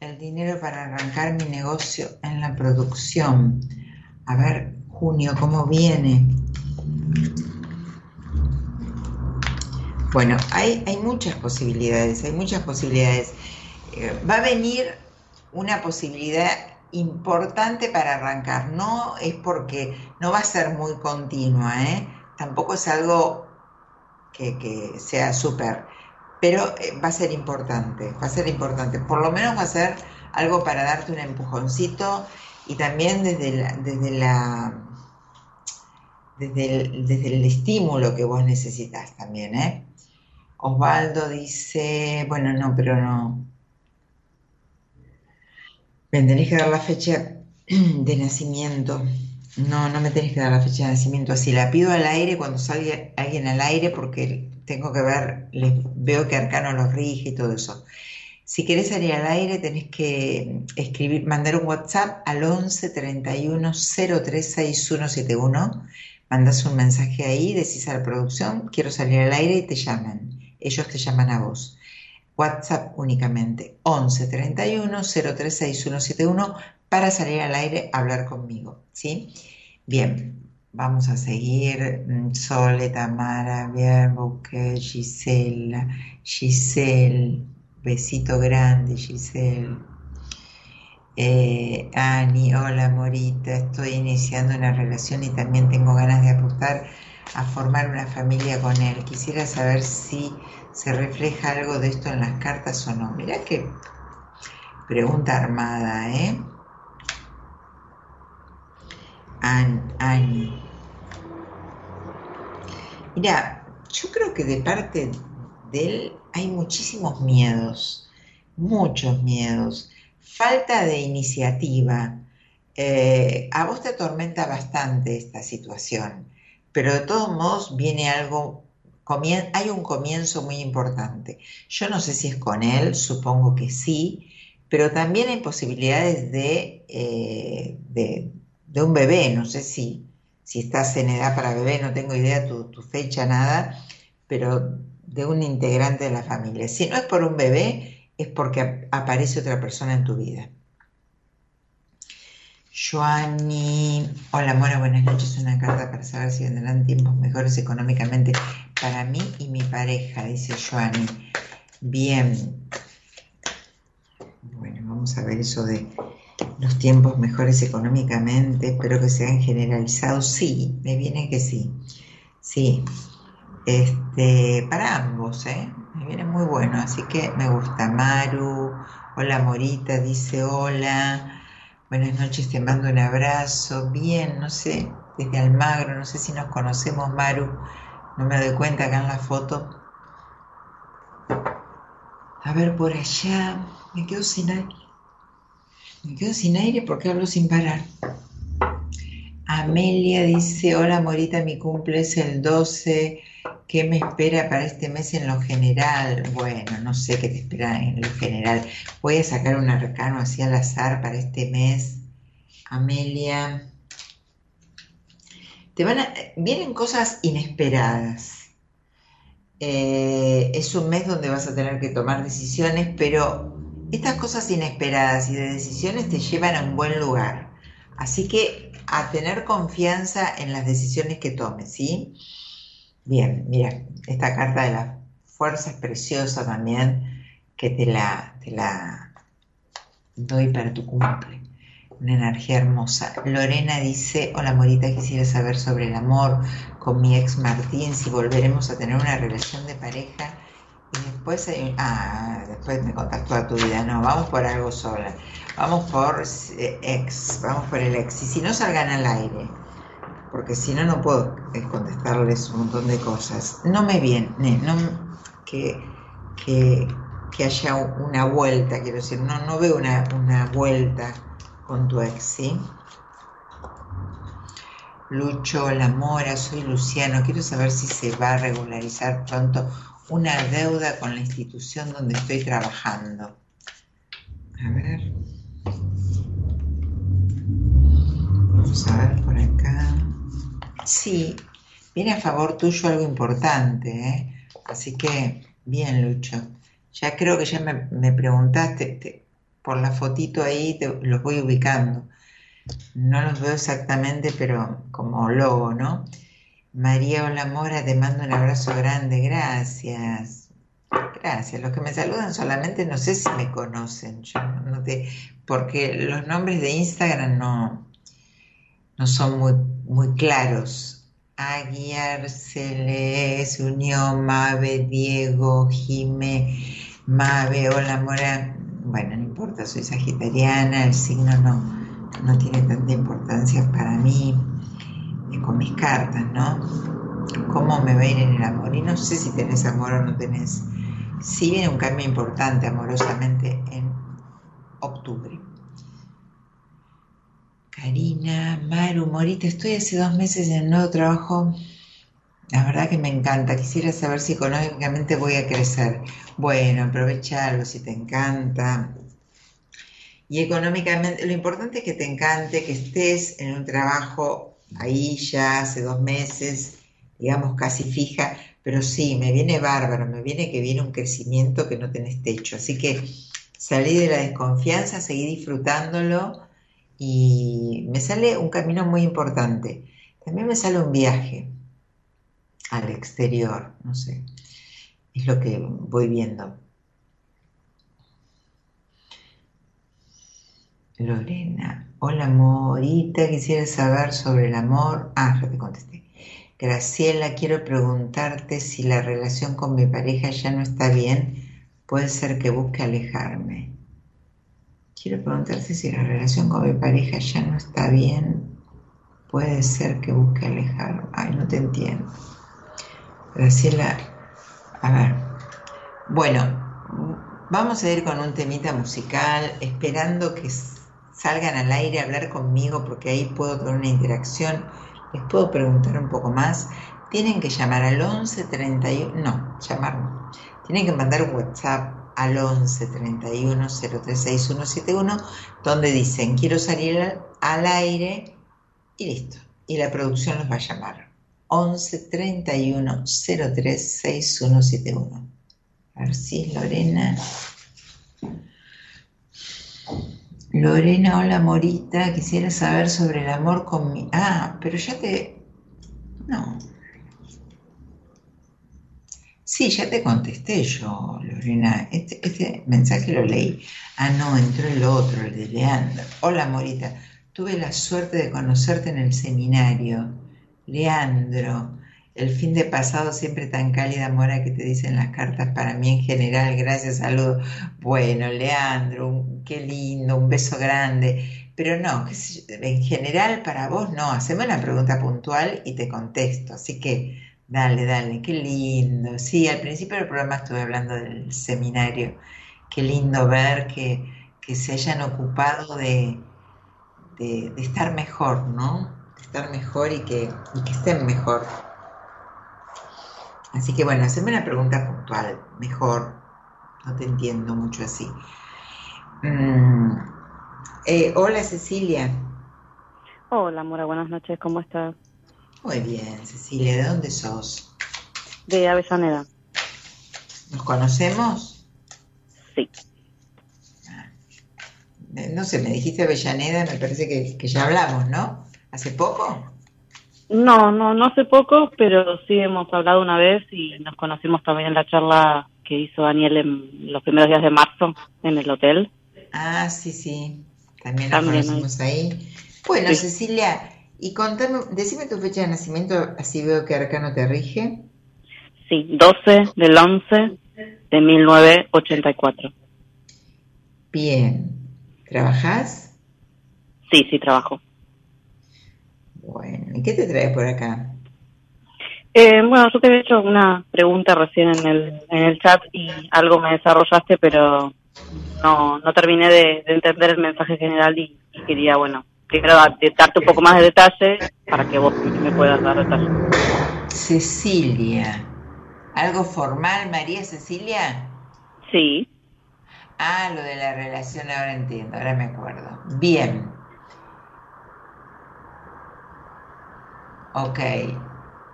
S1: el dinero para arrancar mi negocio en la producción. A ver, junio, cómo viene. Bueno, hay, hay muchas posibilidades, hay muchas posibilidades. Eh, va a venir una posibilidad importante para arrancar. No es porque no va a ser muy continua, ¿eh? tampoco es algo que, que sea súper, pero eh, va a ser importante, va a ser importante. Por lo menos va a ser algo para darte un empujoncito y también desde la, desde la desde el, estímulo que vos necesitas también, ¿eh? Osvaldo dice, bueno, no, pero no. Me tenés que dar la fecha de nacimiento. No, no me tenés que dar la fecha de nacimiento. Así la pido al aire cuando salga alguien al aire porque tengo que ver, les veo que Arcano los rige y todo eso. Si querés salir al aire, tenés que escribir, mandar un WhatsApp al 11 31 03 6171 mandas un mensaje ahí, decís a la producción, quiero salir al aire y te llaman. Ellos te llaman a vos. WhatsApp únicamente 11 31 036171 para salir al aire a hablar conmigo. ¿sí? Bien, vamos a seguir. Mm, Sole, Tamara, Bierbuque, Gisela, Giselle, besito grande, Giselle. Eh, Ani, hola Morita, estoy iniciando una relación y también tengo ganas de apostar a formar una familia con él. Quisiera saber si se refleja algo de esto en las cartas o no. Mirá qué pregunta armada, ¿eh? Ani. Mira, yo creo que de parte de él hay muchísimos miedos, muchos miedos falta de iniciativa. Eh, a vos te atormenta bastante esta situación, pero de todos modos viene algo, hay un comienzo muy importante. Yo no sé si es con él, supongo que sí, pero también hay posibilidades de, eh, de, un bebé, no sé si, si estás en edad para bebé, no tengo idea tu, tu fecha, nada, pero de un integrante de la familia. Si no es por un bebé, es porque aparece otra persona en tu vida. Joanny, hola Mora, buenas noches. Una carta para saber si vendrán tiempos mejores económicamente para mí y mi pareja, dice Joanny. Bien. Bueno, vamos a ver eso de los tiempos mejores económicamente. Espero que sean generalizados. Sí, me viene que sí. Sí. Este, para ambos, ¿eh? Me viene muy bueno, así que me gusta. Maru, hola Morita, dice hola. Buenas noches, te mando un abrazo. Bien, no sé, desde Almagro, no sé si nos conocemos, Maru. No me doy cuenta acá en la foto. A ver, por allá. Me quedo sin aire. Me quedo sin aire porque hablo sin parar. Amelia dice, hola Morita, mi cumple es el 12 ¿Qué me espera para este mes en lo general? Bueno, no sé qué te espera en lo general. Voy a sacar un arcano así al azar para este mes. Amelia. Vienen cosas inesperadas. Eh, es un mes donde vas a tener que tomar decisiones, pero estas cosas inesperadas y de decisiones te llevan a un buen lugar. Así que a tener confianza en las decisiones que tomes, ¿sí? Bien, mira, esta carta de la fuerza es preciosa también, que te la, te la doy para tu cumple. Una energía hermosa. Lorena dice, hola Morita, quisiera saber sobre el amor con mi ex Martín, si volveremos a tener una relación de pareja. Y después hay ah, después me contactó a tu vida. No, vamos por algo sola. Vamos por eh, ex, vamos por el ex. Y si no salgan al aire, porque si no, no puedo eh, contestarles un montón de cosas. No me viene, no, que, que, haya una vuelta, quiero decir, no, no veo una, una vuelta con tu ex, ¿sí? Lucho La Mora, soy Luciano, quiero saber si se va a regularizar pronto una deuda con la institución donde estoy trabajando. A ver. Vamos a ver por acá. Sí, viene a favor tuyo algo importante, ¿eh? Así que, bien, Lucho. Ya creo que ya me, preguntaste, por la fotito ahí te, los voy ubicando. No los veo exactamente, pero como logo, ¿no? María Hola Mora, te mando un abrazo grande, gracias. Gracias. Los que me saludan solamente no sé si me conocen, yo no porque los nombres de Instagram no, no son muy, muy claros. Aguiar, Cele, se unió Mabe, Diego, Jime, Mabe, hola Mora. Bueno, no importa, soy sagitariana, el signo no, no tiene tanta importancia para mí con mis cartas, ¿no? ¿Cómo me va a ir en el amor? Y no sé si tenés amor o no tenés. Sí viene un cambio importante amorosamente en octubre. Karina, Maru, Morita, estoy hace dos meses en el nuevo trabajo. La verdad que me encanta. Quisiera saber si económicamente voy a crecer. Bueno, aprovecharlo si te encanta. Y económicamente, lo importante es que te encante, que estés en un trabajo ahí ya hace dos meses, digamos casi fija, pero sí, me viene bárbaro, me viene que viene un crecimiento que no tenés techo. Así que salí de la desconfianza, seguí disfrutándolo y me sale un camino muy importante. También me sale un viaje al exterior, no sé, es lo que voy viendo. Lorena, hola Morita, quisiera saber sobre el amor. Ah, ya te contesté. Graciela, quiero preguntarte si la relación con mi pareja ya no está bien, puede ser que busque alejarme. Quiero preguntarte si la relación con mi pareja ya no está bien. Puede ser que busque alejarme. Ay, no te entiendo. Graciela, a ver. Bueno, vamos a ir con un temita musical, esperando que salgan al aire a hablar conmigo, porque ahí puedo tener una interacción. Les puedo preguntar un poco más. Tienen que llamar al 11 31, no, llamar no. Tienen que mandar WhatsApp al 11 31 036171 donde dicen quiero salir al aire y listo. Y la producción los va a llamar. 11 31 03 6171. A ver si es Lorena. Lorena, hola Morita, quisiera saber sobre el amor con mi... Ah, pero ya te... No. Sí, ya te contesté yo, Lorena. Este, este mensaje lo leí. Ah, no, entró el otro, el de Leandro. Hola Morita, tuve la suerte de conocerte en el seminario. Leandro, el fin de pasado siempre tan cálida mora que te dicen las cartas para mí en general, gracias, saludos. Bueno, Leandro, qué lindo, un beso grande. Pero no, en general para vos no, haceme una pregunta puntual y te contesto. Así que dale, dale, qué lindo. Sí, al principio del programa estuve hablando del seminario. Qué lindo ver que, se hayan ocupado de, de, estar mejor, ¿no? Estar mejor y que, y que estén mejor. Así que bueno, haceme una pregunta puntual, mejor. No te entiendo mucho así. Mm, eh, hola Cecilia.
S6: Hola Mora, buenas noches, ¿cómo estás?
S1: Muy bien, Cecilia, ¿de dónde sos?
S6: De Avellaneda.
S1: ¿Nos conocemos?
S6: Sí.
S1: Ah, no sé, me dijiste Avellaneda, me parece que, que ya hablamos, ¿no? ¿Hace poco?
S6: No, no, no hace poco, pero sí hemos hablado una vez y nos conocimos también en la charla que hizo Daniel en los primeros días de marzo en el hotel.
S1: Ah, sí, sí, también nos conocimos ahí. Bueno, Cecilia, y contame, decime tu fecha de nacimiento, así veo que Arcano te rige.
S6: Sí, 12 del 11 de 1984.
S1: Bien, ¿trabajás?
S6: Sí, sí, trabajo.
S1: Bueno, ¿y qué te traes por acá?
S6: Eh, bueno, yo te había hecho una pregunta recién en el, en el chat y algo me desarrollaste, pero no, no terminé de, entender el mensaje general y, quería, bueno, primero darte un poco más de detalle para que vos me puedas dar detalle.
S1: Cecilia. ¿Algo formal, María Cecilia?
S6: Sí.
S1: Ah, lo de la relación, ahora entiendo, ahora me acuerdo. Bien. Ok,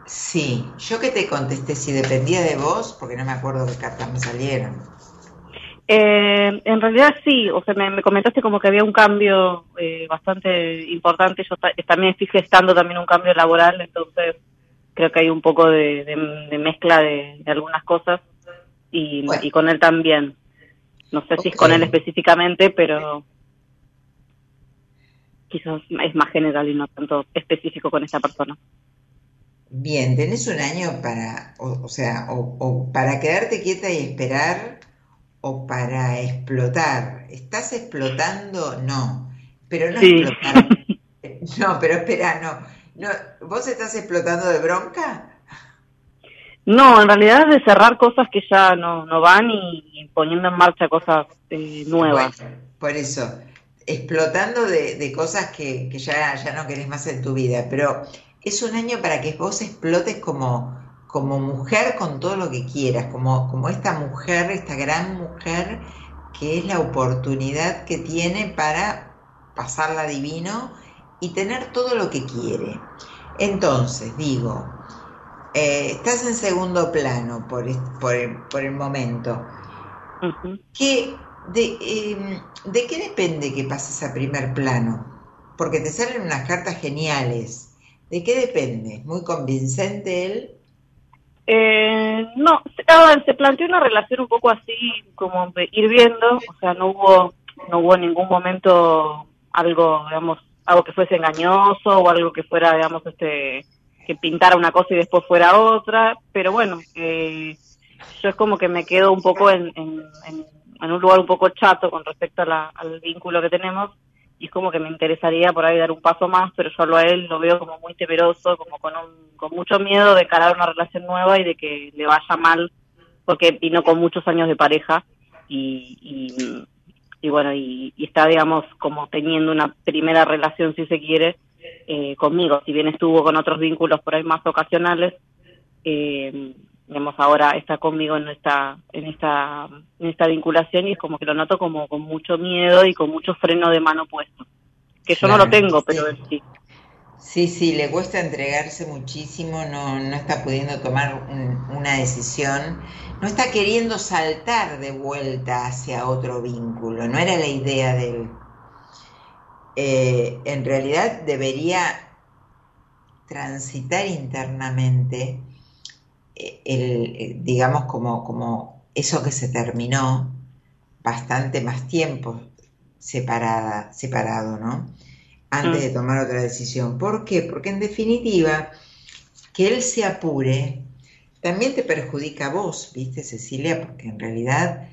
S1: sí. Yo que te contesté si dependía de vos, porque no me acuerdo qué cartas me salieron.
S6: Eh, en realidad sí, o sea, me, comentaste como que había un cambio eh, bastante importante. Yo también estoy gestando también un cambio laboral, entonces creo que hay un poco de, mezcla de, algunas cosas y, con él también. No sé si es con él específicamente, pero quizás es más general y no tanto específico con esta persona.
S1: Bien, tenés un año para, o, sea, o, para quedarte quieta y esperar o para explotar. ¿Estás explotando? No, pero no explotar. No, pero espera, no. no. ¿Vos estás explotando de bronca?
S6: No, en realidad es de cerrar cosas que ya no, no van y, poniendo en marcha cosas eh, nuevas.
S1: por eso explotando de, cosas que, ya, ya no querés más en tu vida, pero es un año para que vos explotes como, como mujer con todo lo que quieras, como, como esta mujer, esta gran mujer que es la oportunidad que tiene para pasarla divino y tener todo lo que quiere. Entonces, digo, eh, estás en segundo plano por, por, el, por el momento. ¿Qué, de, em, ¿De qué depende que pases a primer plano? Porque te salen unas cartas geniales. ¿De qué depende? ¿Muy convincente él?
S6: Eh, no, se planteó una relación un poco así, como ir viendo, o sea, no hubo, no hubo en ningún momento algo, digamos, algo que fuese engañoso o algo que fuera, digamos, este, que pintara una cosa y después fuera otra, pero bueno, eh, yo es como que me quedo un poco en un lugar un poco chato con respecto al vínculo que tenemos y es como que me interesaría por ahí dar un paso más, pero yo a él lo veo como muy temeroso, como con, con mucho miedo de encarar una relación nueva y de que le vaya mal, porque vino con muchos años de pareja y, y, bueno, y, está, digamos, como teniendo una primera relación, si se quiere, eh, conmigo, si bien estuvo con otros vínculos por ahí más ocasionales. Eh, digamos, ahora está conmigo en esta, en esta, en esta vinculación y es como que lo noto como con mucho miedo y con mucho freno de mano puesto. Que yo no lo tengo, pero sí.
S1: Sí, sí, le cuesta entregarse muchísimo, no, no está pudiendo tomar una decisión, no está queriendo saltar de vuelta hacia otro vínculo, no era la idea de él. eh, en realidad debería transitar internamente el, eh, digamos, como, como eso que se terminó bastante más tiempo separada, separado, ¿no? Antes de
S6: Mm.
S1: tomar otra decisión. ¿Por qué? Porque en definitiva, que él se apure también te perjudica a vos, ¿viste, Cecilia? Porque en realidad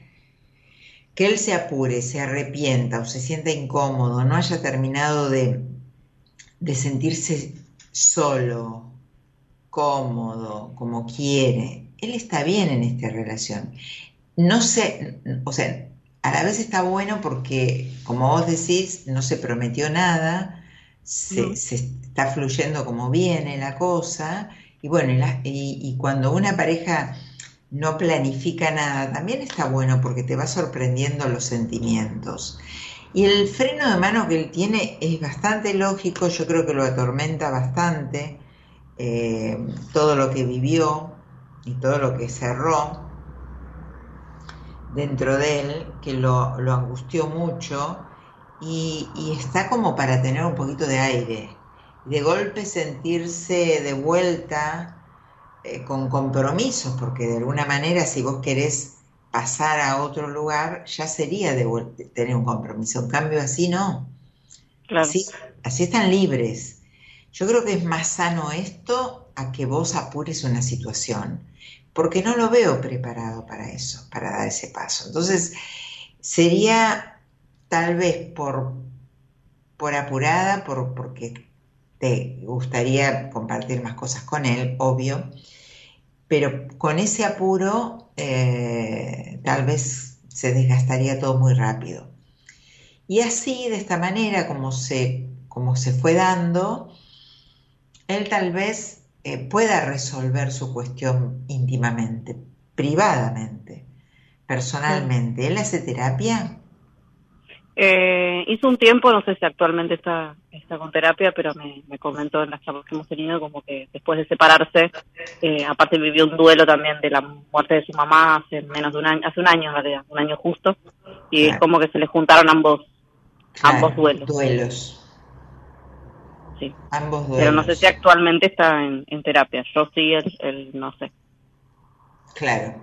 S1: que él se apure, se arrepienta o se sienta incómodo, no haya terminado de, de sentirse solo, cómodo, como quiere. Él está bien en esta relación. No sé, o sea, a la vez está bueno porque, como vos decís, no se prometió nada, se,
S6: No.
S1: se está fluyendo como viene la cosa, y bueno, y, la- y- y cuando una pareja no planifica nada, también está bueno porque te va sorprendiendo los sentimientos. Y el freno de mano que él tiene es bastante lógico, yo creo que lo atormenta bastante eh, todo lo que vivió y todo lo que cerró dentro de él, que lo, lo angustió mucho y, y está como para tener un poquito de aire. De golpe sentirse de vuelta eh, con compromisos, porque de alguna manera si vos querés pasar a otro lugar, ya sería de tener un compromiso. En cambio así no.
S6: Claro.
S1: Así, así están libres. Yo creo que es más sano esto a que vos apures una situación, porque no lo veo preparado para eso, para dar ese paso. Entonces, sería tal vez por, por apurada, por, porque te gustaría compartir más cosas con él, obvio, pero con ese apuro eh, tal vez se desgastaría todo muy rápido. Y así, de esta manera, como se, como se fue dando, él tal vez eh, pueda resolver su cuestión íntimamente, privadamente, personalmente. ¿Él hace terapia?
S6: Eh, hizo un tiempo, no sé si actualmente está, está con terapia, pero me, me comentó en las charlas que hemos tenido como que después de separarse, eh, aparte vivió un duelo también de la muerte de su mamá hace menos de un año, hace un año en realidad, un año justo, y es como que se le juntaron ambos,
S1: Claro,
S6: ambos duelos.
S1: Duelos,
S6: Sí.
S1: ambos duelos.
S6: Pero no sé si actualmente está en, en terapia. Yo sí, él, él no sé.
S1: Claro.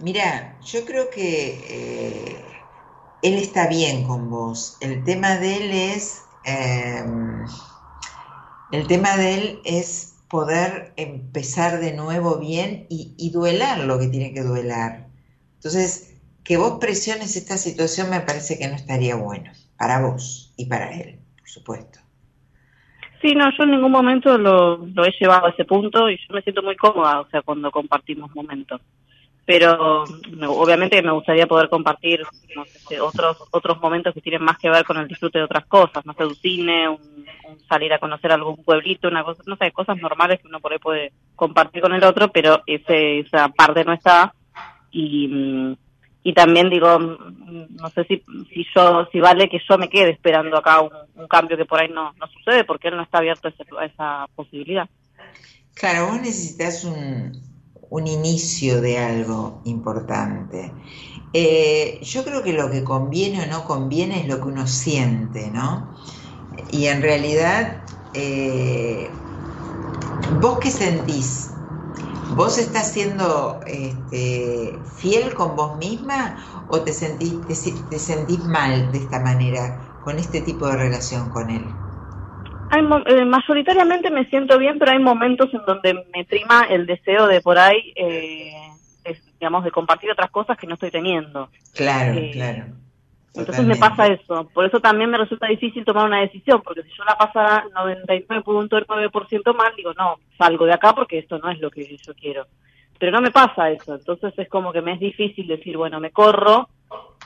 S1: Mira, yo creo que eh, él está bien con vos. El tema de él es, eh, el tema de él es poder empezar de nuevo bien y, y duelar lo que tiene que duelar. Entonces, que vos presiones esta situación me parece que no estaría bueno para vos y para él, por supuesto.
S6: Sí, no, yo en ningún momento lo, he llevado a ese punto y yo me siento muy cómoda, o sea, cuando compartimos momentos. Pero me- obviamente me gustaría poder compartir no sé, otros otros momentos que tienen más que ver con el disfrute de otras cosas, no sé, un cine, un salir a conocer algún pueblito, una cosa, no sé, cosas normales que uno por ahí puede compartir con el otro, pero ese, esa parte no está y mm, y también digo mm, no sé si si yo si vale que yo me quede esperando acá un, cambio que por ahí no, no sucede porque él no está abierto a, ese- a esa posibilidad
S1: Claro, vos necesitas un, un inicio de algo importante. Eh, yo creo que lo que conviene o no conviene es lo que uno siente, ¿no? Y en realidad, eh, ¿vos qué sentís? ¿Vos estás siendo este, fiel con vos misma o te sentís, te, sentís mal de esta manera, con este tipo de relación con él?
S6: hay eh, mayoritariamente me siento bien pero hay momentos en donde me prima el deseo de por ahí eh, digamos de compartir otras cosas que no estoy teniendo
S1: Claro,
S6: Eh,
S1: claro.
S6: Entonces me pasa eso. Por eso también me resulta difícil tomar una decisión, porque si yo la pasara 99.9% mal, digo, no, salgo de acá porque esto no es lo que yo quiero. Pero no me pasa eso. Entonces es como que me es difícil decir, bueno, me corro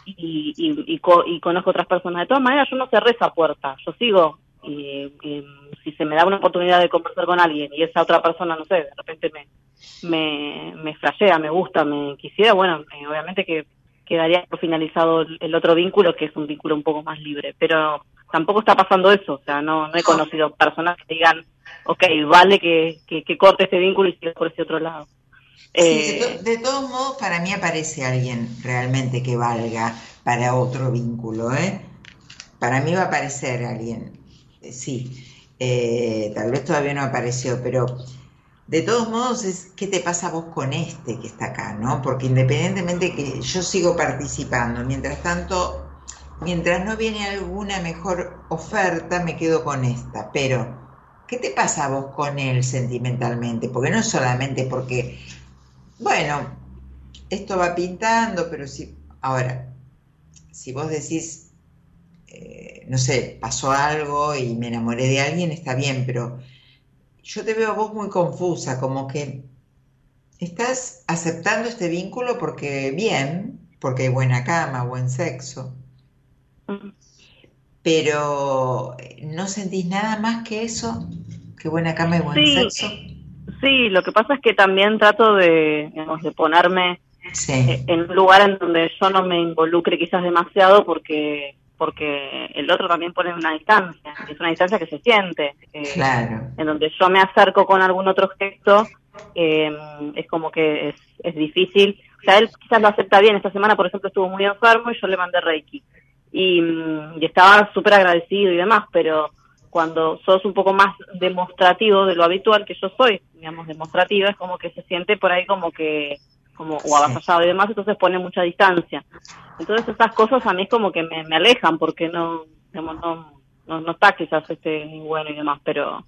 S6: y, y, y, co- y conozco otras personas. De todas maneras, yo no cerré esa puerta. Yo sigo. Y, y si se me da una oportunidad de conversar con alguien y esa otra persona, no sé, de repente me, me, me flashea, me gusta, me quisiera, bueno, eh, obviamente que quedaría por finalizado el, otro vínculo, que es un vínculo un poco más libre. Pero tampoco está pasando eso, o sea, no, no he conocido personas que digan, ok, vale que, que, que corte este vínculo y siga por ese otro lado.
S1: Sí, de,
S6: Eh,
S1: to- de todos modos, para mí aparece alguien realmente que valga para otro vínculo, ¿eh? para mí va a aparecer alguien, eh, sí, eh, tal vez todavía no apareció, pero de todos modos es qué te pasa vos con este que está acá, ¿no? Porque independientemente que yo sigo participando, mientras tanto, mientras no viene alguna mejor oferta, me quedo con esta, pero ¿qué te pasa vos con él sentimentalmente? Porque no es solamente porque, bueno, esto va pintando, pero si, ahora, si vos decís, eh, no sé, pasó algo y me enamoré de alguien, está bien, pero yo te veo a vos muy confusa, como que estás aceptando este vínculo porque bien, porque hay buena cama, buen sexo, pero no sentís nada más que eso, que buena cama y buen
S6: Sí.
S1: sexo.
S6: Sí, lo que pasa es que también trato de, digamos, de ponerme
S1: Sí,
S6: eh, en un lugar en donde yo no me involucre quizás demasiado porque porque el otro también pone una distancia, y es una distancia que se siente, eh,
S1: claro.
S6: en donde yo me acerco con algún otro gesto, eh, es como que es, es difícil. O sea, él quizás lo acepta bien. Esta semana, por ejemplo, estuvo muy enfermo y yo le mandé Reiki. Y, mm, y estaba súper agradecido y demás, pero cuando sos un poco más demostrativo de lo habitual que yo soy, digamos, demostrativa, es como que se siente por ahí como que, como, o avasallado y demás, entonces pone mucha distancia. Entonces estas cosas a mí es como que me, me alejan porque no, digamos, no, no, no está quizás este bueno y demás, pero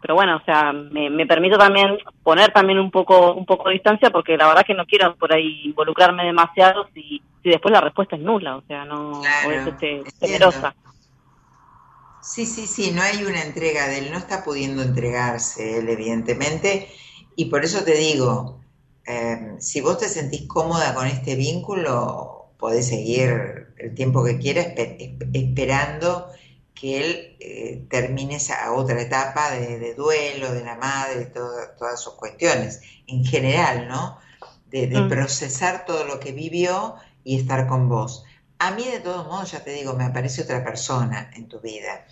S6: pero bueno, o sea, me, me permito también poner también un poco un poco de distancia porque la verdad que no quiero por ahí involucrarme demasiado si, si después la respuesta es nula, o sea, no
S1: Claro,
S6: o es este, temerosa.
S1: Sí, sí, sí, no hay una entrega de él, no está pudiendo entregarse él, evidentemente, y por eso te digo, eh, si vos te sentís cómoda con este vínculo, podés seguir el tiempo que quieras espe- esp- esperando que él eh, termine esa otra etapa de, de duelo de la madre, toda- todas sus cuestiones, en general, ¿no? De, de
S6: Mm.
S1: procesar todo lo que vivió y estar con vos. A mí, de todos modos, ya te digo, me aparece otra persona en tu vida.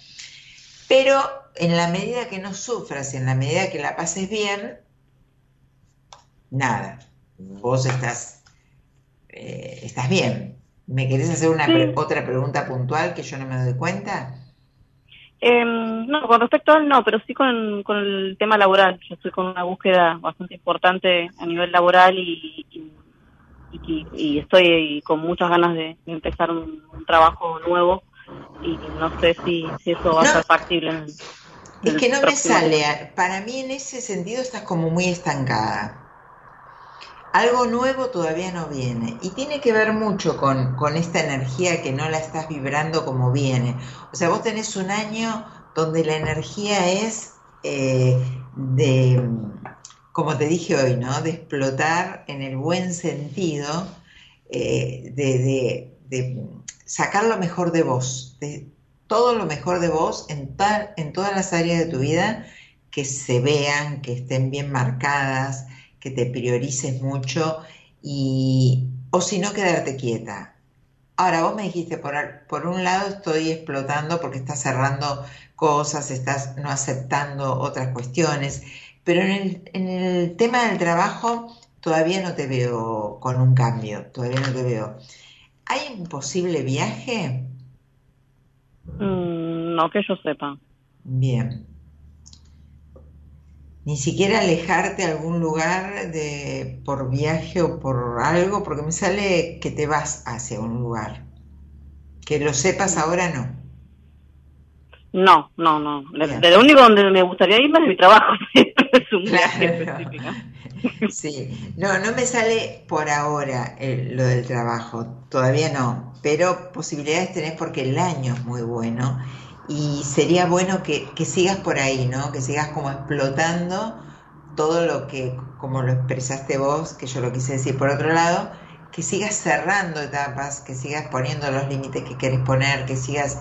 S1: Pero en la medida que no sufras, en la medida que la pases bien, nada, vos estás, eh, estás bien. ¿Me querés hacer una pre- otra pregunta puntual que yo no me doy cuenta?
S6: Eh, no, con respecto a él no, pero sí con, con el tema laboral. Yo estoy con una búsqueda bastante importante a nivel laboral y, y, y- y estoy con muchas ganas de, empezar un, un trabajo nuevo y no sé si, si eso va
S1: No.
S6: a ser factible. En,
S1: Es que no me sale, para mí en ese sentido estás como muy estancada. Algo nuevo todavía no viene y tiene que ver mucho con, con esta energía que no la estás vibrando como viene. O sea, vos tenés un año donde la energía es eh, de, como te dije hoy, ¿no? De explotar en el buen sentido, eh, de, de- de sacar lo mejor de vos, de todo lo mejor de vos en, tal- en todas las áreas de tu vida que se vean, que estén bien marcadas, que te priorices mucho y, o si no, quedarte quieta. Ahora, vos me dijiste, por, por un lado estoy explotando porque estás cerrando cosas, estás no aceptando otras cuestiones, pero en el, en el tema del trabajo todavía no te veo con un cambio, todavía no te veo. ¿Hay un posible viaje?
S6: Mm, no que yo sepa.
S1: Bien. Ni siquiera alejarte a algún lugar de, por viaje o por algo, porque me sale que te vas hacia un lugar. Que lo sepas ahora no.
S6: No, no, no. De lo único donde me gustaría irme es mi trabajo. es un viaje
S1: Claro.
S6: específico.
S1: Sí, no, no me sale por ahora el- lo del trabajo, todavía no, pero posibilidades tenés porque el año es muy bueno y sería bueno que, sigas por ahí, ¿no? Que sigas como explotando todo lo que, como lo expresaste vos, que yo lo quise decir por otro lado, que sigas cerrando etapas, que sigas poniendo los límites que querés poner, que sigas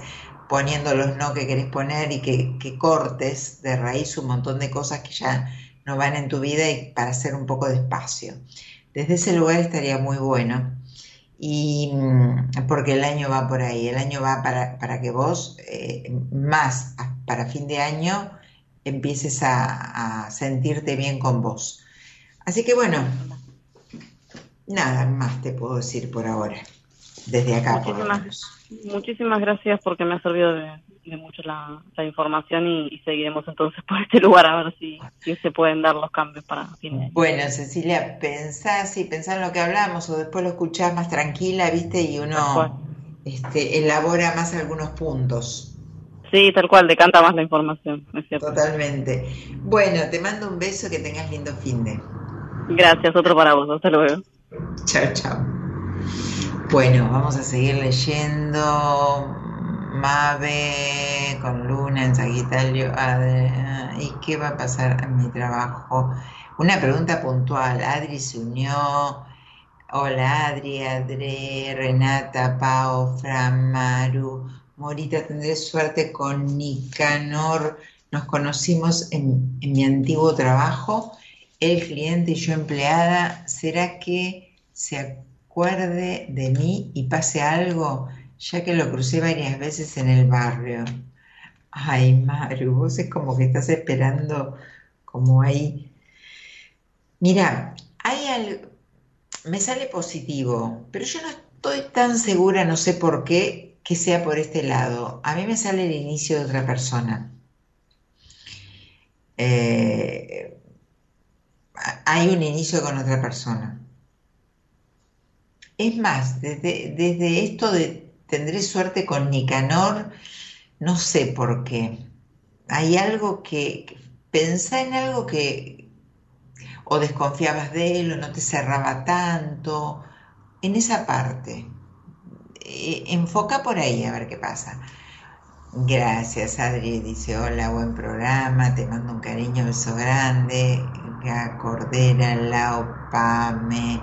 S1: poniendo los no que querés poner y que, que cortes de raíz un montón de cosas que ya no van en tu vida y para hacer un poco de espacio. Desde ese lugar estaría muy bueno. Y mm, porque el año va por ahí, el año va para, para que vos eh, más para fin de año empieces a, a sentirte bien con vos. Así que bueno, nada más te puedo decir por ahora. desde acá. por lo
S6: Muchísimas,
S1: menos.
S6: muchísimas gracias porque me ha servido de, mucho la, la información y, y seguiremos entonces por este lugar a ver si, si se pueden dar los cambios para fin de año.
S1: Bueno, Cecilia, pensá, sí, pensá en lo que hablamos o después lo escuchás más tranquila, ¿viste? Y uno este, elabora más algunos puntos.
S6: Sí, tal cual, decanta más la información, es cierto.
S1: Totalmente. Bueno, te mando un beso, que tengas lindo fin de.
S6: Gracias, otro para vos, hasta luego.
S1: Chao, chao. Bueno, vamos a seguir leyendo. Mave con Luna en Sagitario. Adri- ¿Y qué va a pasar en mi trabajo? Una pregunta puntual. Adri se unió. Hola Adri, Adre, Renata, Pao, Fran, Maru, Morita, tendré suerte con Nicanor. Nos conocimos en mi antiguo trabajo, el cliente y yo empleada. ¿Será que se acuerde de mí y pase algo? Ya que lo crucé varias veces en el barrio. Ay, Maru, vos es como que estás esperando como ahí. Mira, hay algo me sale positivo, pero yo no estoy tan segura, no sé por qué, que sea por este lado. A mí me sale el inicio de otra persona. Eh, hay un inicio con otra persona. Es más, desde, desde esto de tendré suerte con Nicanor, no sé por qué. Hay algo que, pensá en algo que, o desconfiabas de él o no te cerraba tanto, en esa parte. Eh, enfoca por ahí a ver qué pasa. Gracias, Adri. Dice, hola, buen programa, te mando un cariño, beso grande. Cordera, Lao Pame.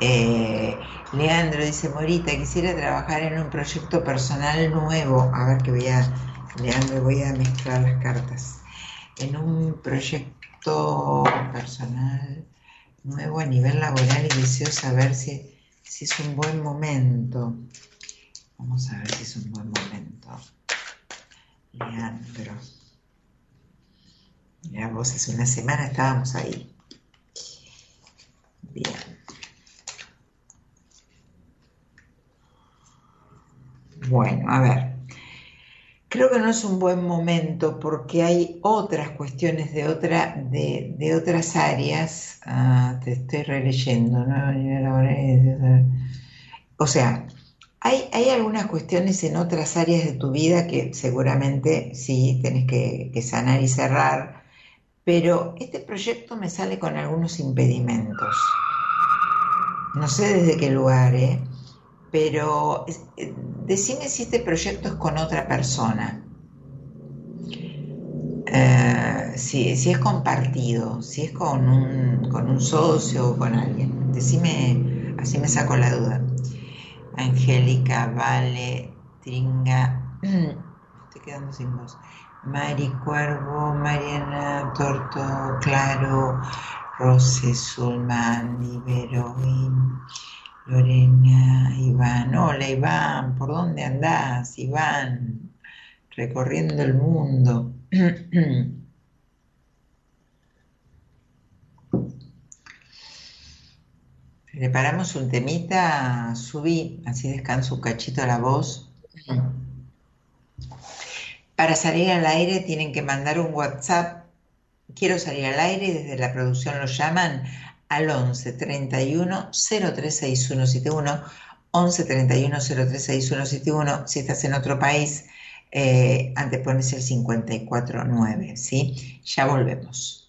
S1: Eh, Leandro dice, Morita, quisiera trabajar en un proyecto personal nuevo. A ver que voy a, Leandro, voy a mezclar las cartas. En un proyecto personal nuevo a nivel laboral y deseo saber si, si es un buen momento. Vamos a ver si es un buen momento. Leandro. Mira, vos hace una semana estábamos ahí. Bien. Bueno, a ver. Creo que no es un buen momento porque hay otras cuestiones de, otra, de, de otras áreas. Ah, te estoy releyendo, ¿no? O sea, hay, hay algunas cuestiones en otras áreas de tu vida que seguramente sí tenés que, que sanar y cerrar, pero este proyecto me sale con algunos impedimentos. No sé desde qué lugar, ¿eh? Pero eh, decime si este proyecto es con otra persona. Eh, si, es compartido, si es con un, con un socio o con alguien. Decime, así me saco la duda. Angélica, Vale, Tringa, estoy quedando sin voz. Mari Cuervo, Mariana Torto, Claro, Rose, Sulman, Iberoin, Lorena, Iván. Hola Iván, ¿por dónde andás, Iván? Recorriendo el mundo. Preparamos un temita, subí, así descanso un cachito la voz. Para salir al aire tienen que mandar un WhatsApp. Quiero salir al aire y desde la producción lo llaman al 11 31 036171. 11 31 036171. Si estás en otro país, eh, antepones el 549, ¿sí? Ya volvemos.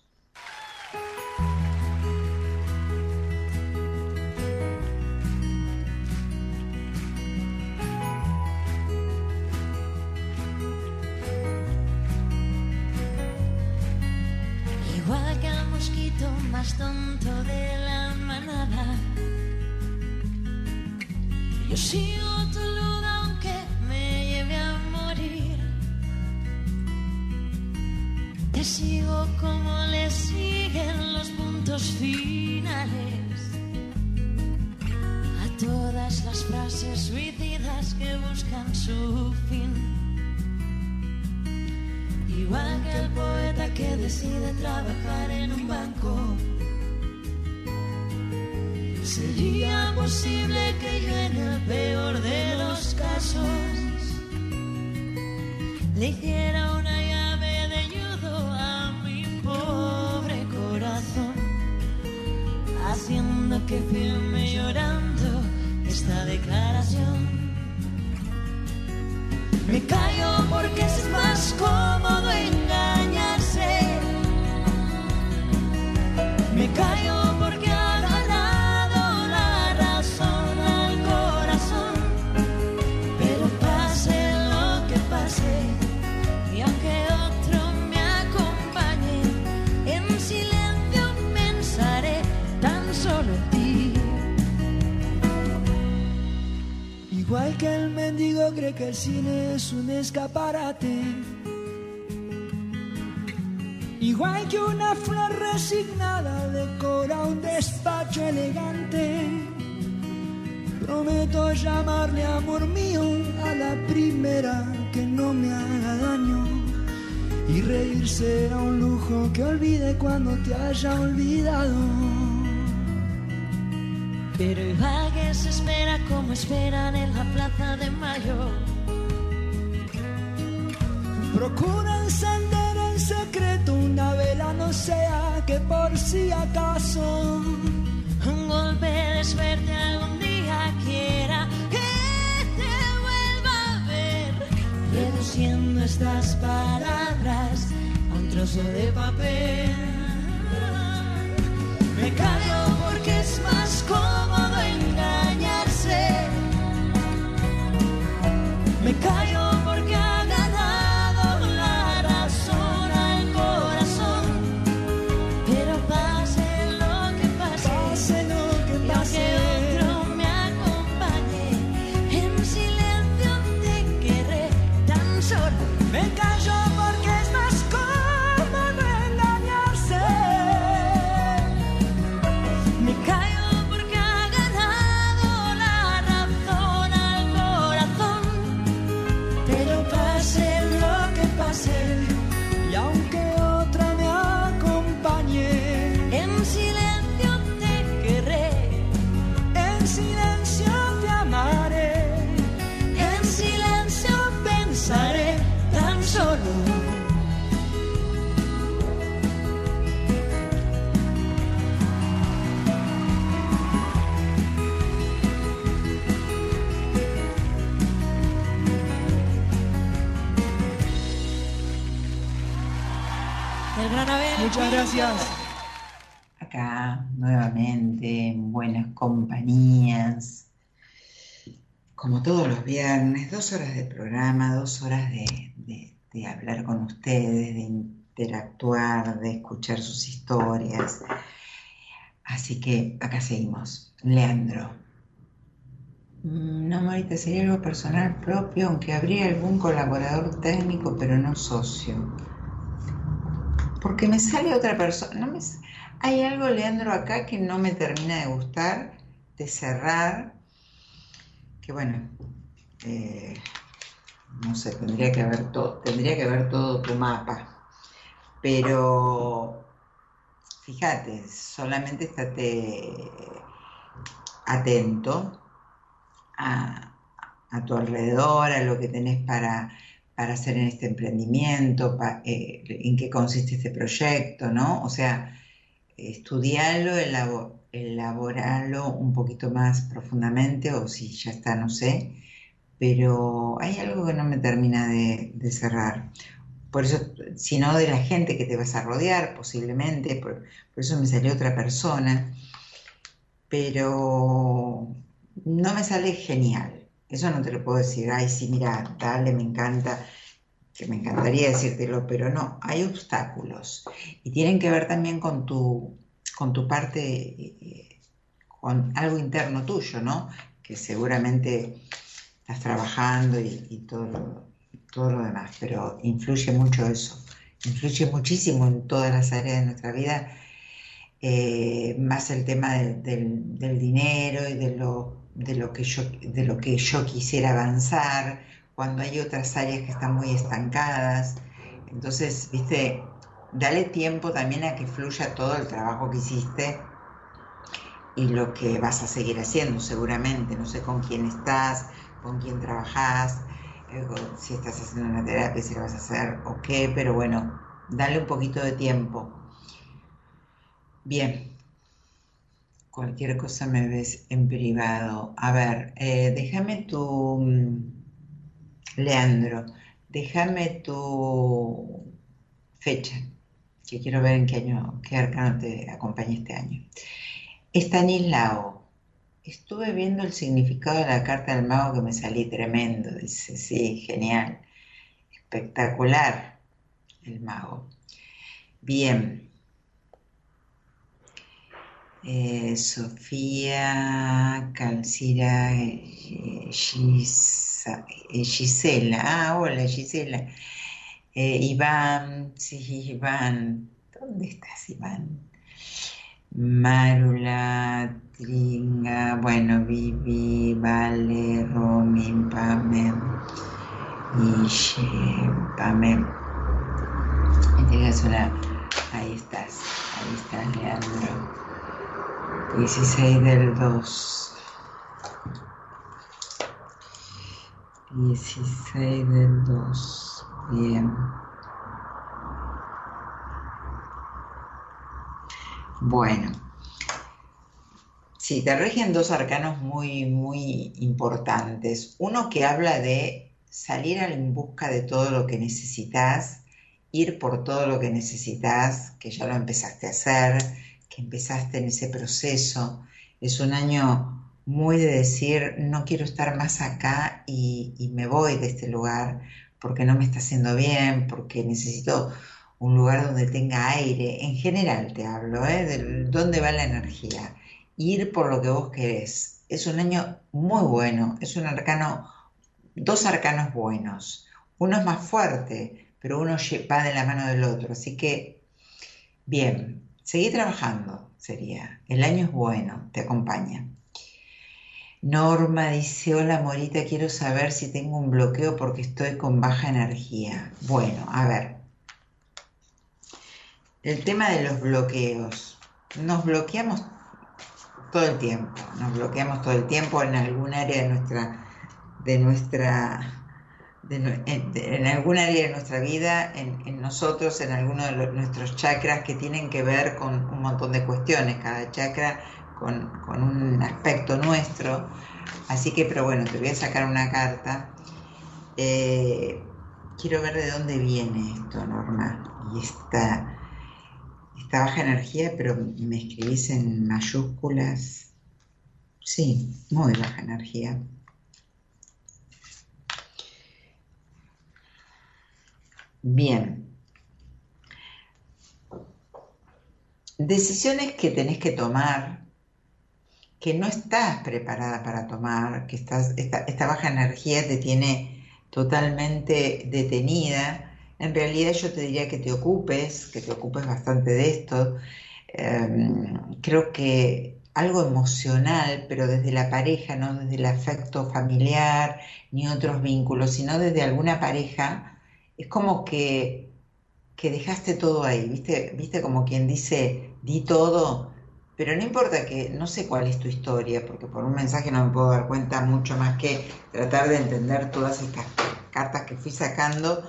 S7: Yo sigo tu luz aunque me lleve a morir. Te sigo como le siguen los puntos finales a todas las frases suicidas que buscan su fin. Igual que el poeta que decide trabajar en un banco. Sería posible que yo en el peor de los casos le hiciera que
S8: olvide cuando te haya olvidado.
S7: Pero igual que se espera como esperan en la plaza de mayo.
S8: Procura encender en secreto una vela, no sea que por si acaso
S7: Un golpe de suerte algún día quiera que te vuelva a ver. Reduciendo estas palabras trozo de papel. Me callo
S1: viernes, dos horas de programa, dos horas de, de- hablar con ustedes, de interactuar, de escuchar sus historias. Así que acá seguimos. Leandro. Mm, No, Marita, sería algo personal propio, aunque habría algún colaborador técnico, pero no socio. Porque me sale otra persona. No me, hay algo, Leandro, acá que no me termina de gustar, de cerrar. Que bueno, eh, no sé, tendría que ver todo, tendría que ver todo tu mapa. Pero fíjate, solamente estate atento a, a tu alrededor, a lo que tenés para, para hacer en este emprendimiento, eh, en qué consiste este proyecto, ¿no? O sea, estudiarlo, elabo- elaborarlo un poquito más profundamente, o si ya está, no sé, pero hay algo que no me termina de, cerrar. Por eso, si no de la gente que te vas a rodear, posiblemente, por, eso me salió otra persona, pero no me sale genial. Eso no te lo puedo decir, ay, sí, mira, dale, me encanta, que me encantaría decírtelo, pero no, hay obstáculos y tienen que ver también con tu, con tu parte, eh, con algo interno tuyo, ¿no? Que seguramente estás trabajando y, todo, lo, todo lo demás, pero influye mucho eso, influye muchísimo en todas las áreas de nuestra vida, eh, más el tema del- del dinero y de lo, de, lo que yo, de lo que yo quisiera avanzar, cuando hay otras áreas que están muy estancadas. Entonces, viste, dale tiempo también a que fluya todo el trabajo que hiciste y lo que vas a seguir haciendo seguramente. No sé con quién estás, con quién trabajás, si estás haciendo una terapia, si la vas a hacer o qué, pero bueno, dale un poquito de tiempo. Bien, cualquier cosa me ves en privado. A ver, eh, déjame tu, mm, Leandro, déjame tu fecha, que quiero ver en qué año, qué arcano te acompaña este año. Estanislao, estuve viendo el significado de la carta del mago que me salí tremendo, dice, sí, genial, espectacular el mago. Bien. Eh, Sofía Calcira eh, eh, Gisela, ah, hola Gisela. Eh, Iván, sí, Iván, ¿dónde estás Iván? Marula, Tringa, bueno, Vivi, Vale, Romy, Pame, y Pame. Tienes una, ahí estás, ahí estás, Leandro. 16 del 2. 16 del 2. Bien. Bueno. Sí, te rigen dos arcanos muy, muy importantes. Uno que habla de salir en busca de todo lo que necesitas, ir por todo lo que necesitas, que ya lo empezaste a hacer, que empezaste en ese proceso. Es un año muy de decir, no quiero estar más acá y, me voy de este lugar porque no me está haciendo bien, porque necesito un lugar donde tenga aire. En general te hablo, ¿eh? de dónde va la energía. Ir por lo que vos querés. Es un año muy bueno, es un arcano, dos arcanos buenos. Uno es más fuerte, pero uno va de la mano del otro. Así que, bien, seguí trabajando, sería. El año es bueno, te acompaña. Norma dice, hola Morita, quiero saber si tengo un bloqueo porque estoy con baja energía. Bueno, a ver. El tema de los bloqueos. Nos bloqueamos todo el tiempo, nos bloqueamos todo el tiempo en algún área de nuestra, de nuestra, en, algún área de nuestra vida, en, nosotros, en alguno de nuestros chakras que tienen que ver con un montón de cuestiones, cada chakra con, con un aspecto nuestro. Así que, pero bueno, te voy a sacar una carta. Eh, quiero ver de dónde viene esto, Norma. Y esta, esta baja energía, pero me escribís en mayúsculas. Sí, muy baja energía. Bien. Decisiones que tenés que tomar, que no estás preparada para tomar, que estás, esta, esta baja energía te tiene totalmente detenida. En realidad yo te diría que te ocupes, que te ocupes bastante de esto. Eh, creo que algo emocional, pero desde la pareja, no desde el afecto familiar ni otros vínculos, sino desde alguna pareja, es como que, que dejaste todo ahí, ¿viste? ¿Viste? Como quien dice, di todo, pero no importa que, no sé cuál es tu historia, porque por un mensaje no me puedo dar cuenta mucho más que tratar de entender todas estas cartas que fui sacando,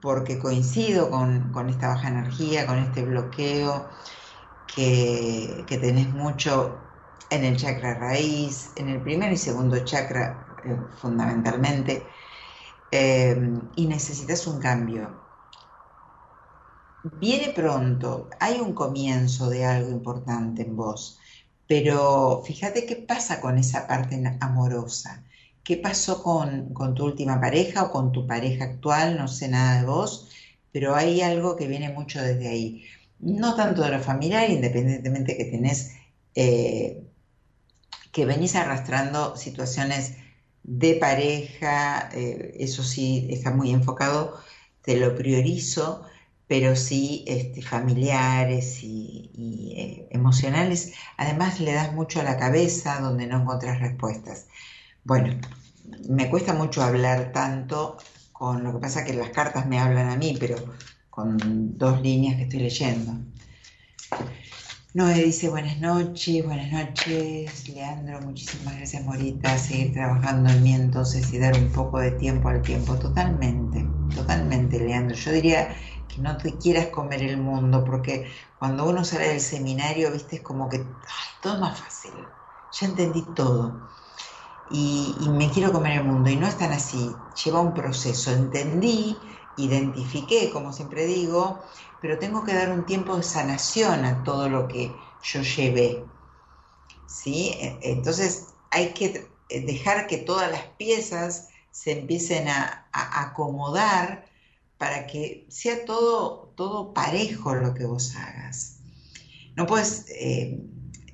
S1: porque coincido con, esta baja energía, con este bloqueo que, tenés mucho en el chakra raíz, en el primer y segundo chakra eh, fundamentalmente, eh, y necesitas un cambio. Viene pronto, hay un comienzo de algo importante en vos, pero fíjate qué pasa con esa parte amorosa. ¿Qué pasó con, tu última pareja o con tu pareja actual? No sé nada de vos, pero hay algo que viene mucho desde ahí. No tanto de lo familiar, independientemente que tenés, eh, que venís arrastrando situaciones de pareja, eh, eso sí está muy enfocado, te lo priorizo, pero sí este, familiares y, y, eh, emocionales. Además le das mucho a la cabeza donde no encontrás respuestas. Bueno, me cuesta mucho hablar tanto con lo que pasa que las cartas me hablan a mí, pero con dos líneas que estoy leyendo. Noé dice buenas noches, buenas noches, Leandro, muchísimas gracias Morita, seguir trabajando en mí entonces y dar un poco de tiempo al tiempo, totalmente, totalmente Leandro, yo diría que no te quieras comer el mundo, porque cuando uno sale del seminario, viste, es como que todo es más fácil, ya entendí todo y, me quiero comer el mundo y no es tan así, lleva un proceso, entendí, identifiqué, como siempre digo, pero tengo que dar un tiempo de sanación a todo lo que yo llevé. ¿sí? E- Entonces hay que dejar que todas las piezas se empiecen a, a acomodar para que sea todo, todo parejo lo que vos hagas. No puedes, eh,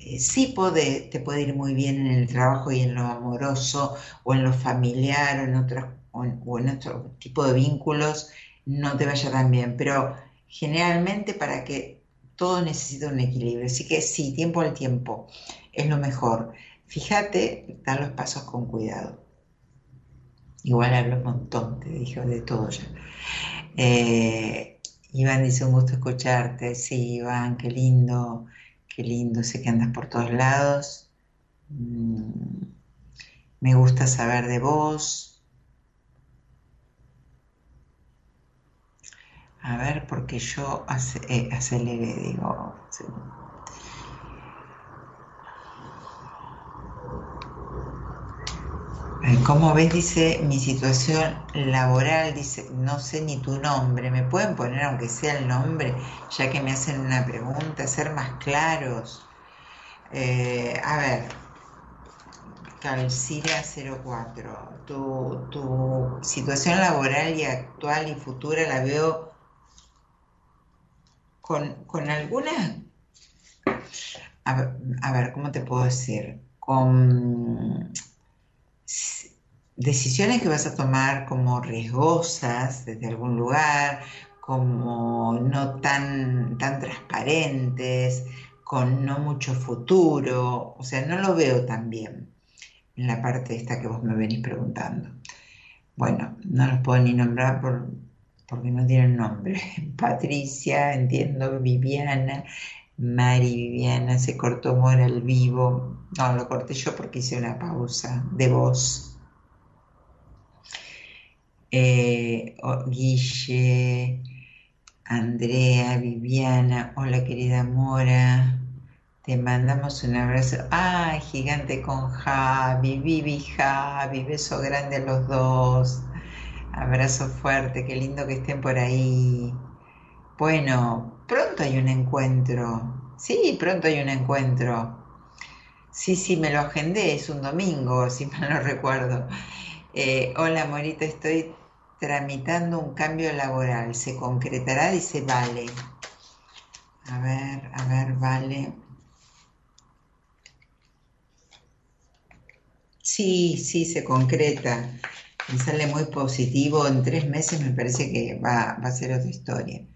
S1: eh, sí puede, te puede ir muy bien en el trabajo y en lo amoroso o en lo familiar o en, otras, o en, o en otro tipo de vínculos, no te vaya tan bien, pero generalmente para que todo necesita un equilibrio. Así que sí, tiempo al tiempo es lo mejor. Fíjate, dar los pasos con cuidado. Igual hablo un montón, te dije de todo ya. Eh, Iván dice, un gusto escucharte. Sí, Iván, qué lindo, qué lindo. Sé que andas por todos lados. Mm, me gusta saber de vos. A ver, porque yo eh, aceleré, digo. Eh, ¿Cómo ves? Dice mi situación laboral, dice, no sé ni tu nombre, ¿me pueden poner aunque sea el nombre, ya que me hacen una pregunta, ser más claros? Eh, a ver, Calcira 04, tu, tu situación laboral y actual y futura la veo con, con algunas, a ver, ¿cómo te puedo decir? Con decisiones que vas a tomar como riesgosas desde algún lugar, como no tan, tan transparentes, con no mucho futuro, o sea, no lo veo tan bien en la parte esta que vos me venís preguntando. Bueno, no los puedo ni nombrar por, porque no tienen nombre. Patricia, entiendo, Viviana, Mari Viviana, se cortó Mora al vivo. No, lo corté yo porque hice una pausa de voz. Oh, Guille, Andrea, Viviana, hola querida Mora, te mandamos un abrazo. ¡Ay, gigante con Javi! Vivi, Javi, beso grande a los dos. Abrazo fuerte, qué lindo que estén por ahí. Bueno, pronto hay un encuentro. Sí, pronto hay un encuentro. Sí, sí, me lo agendé, es un domingo, si mal no recuerdo. Eh, hola, Morita, estoy tramitando un cambio laboral. ¿Se concretará? Dice Vale. A ver, a ver, Vale. Sí, sí, se concreta. Me sale muy positivo. En tres meses me parece que va, va a ser otra historia.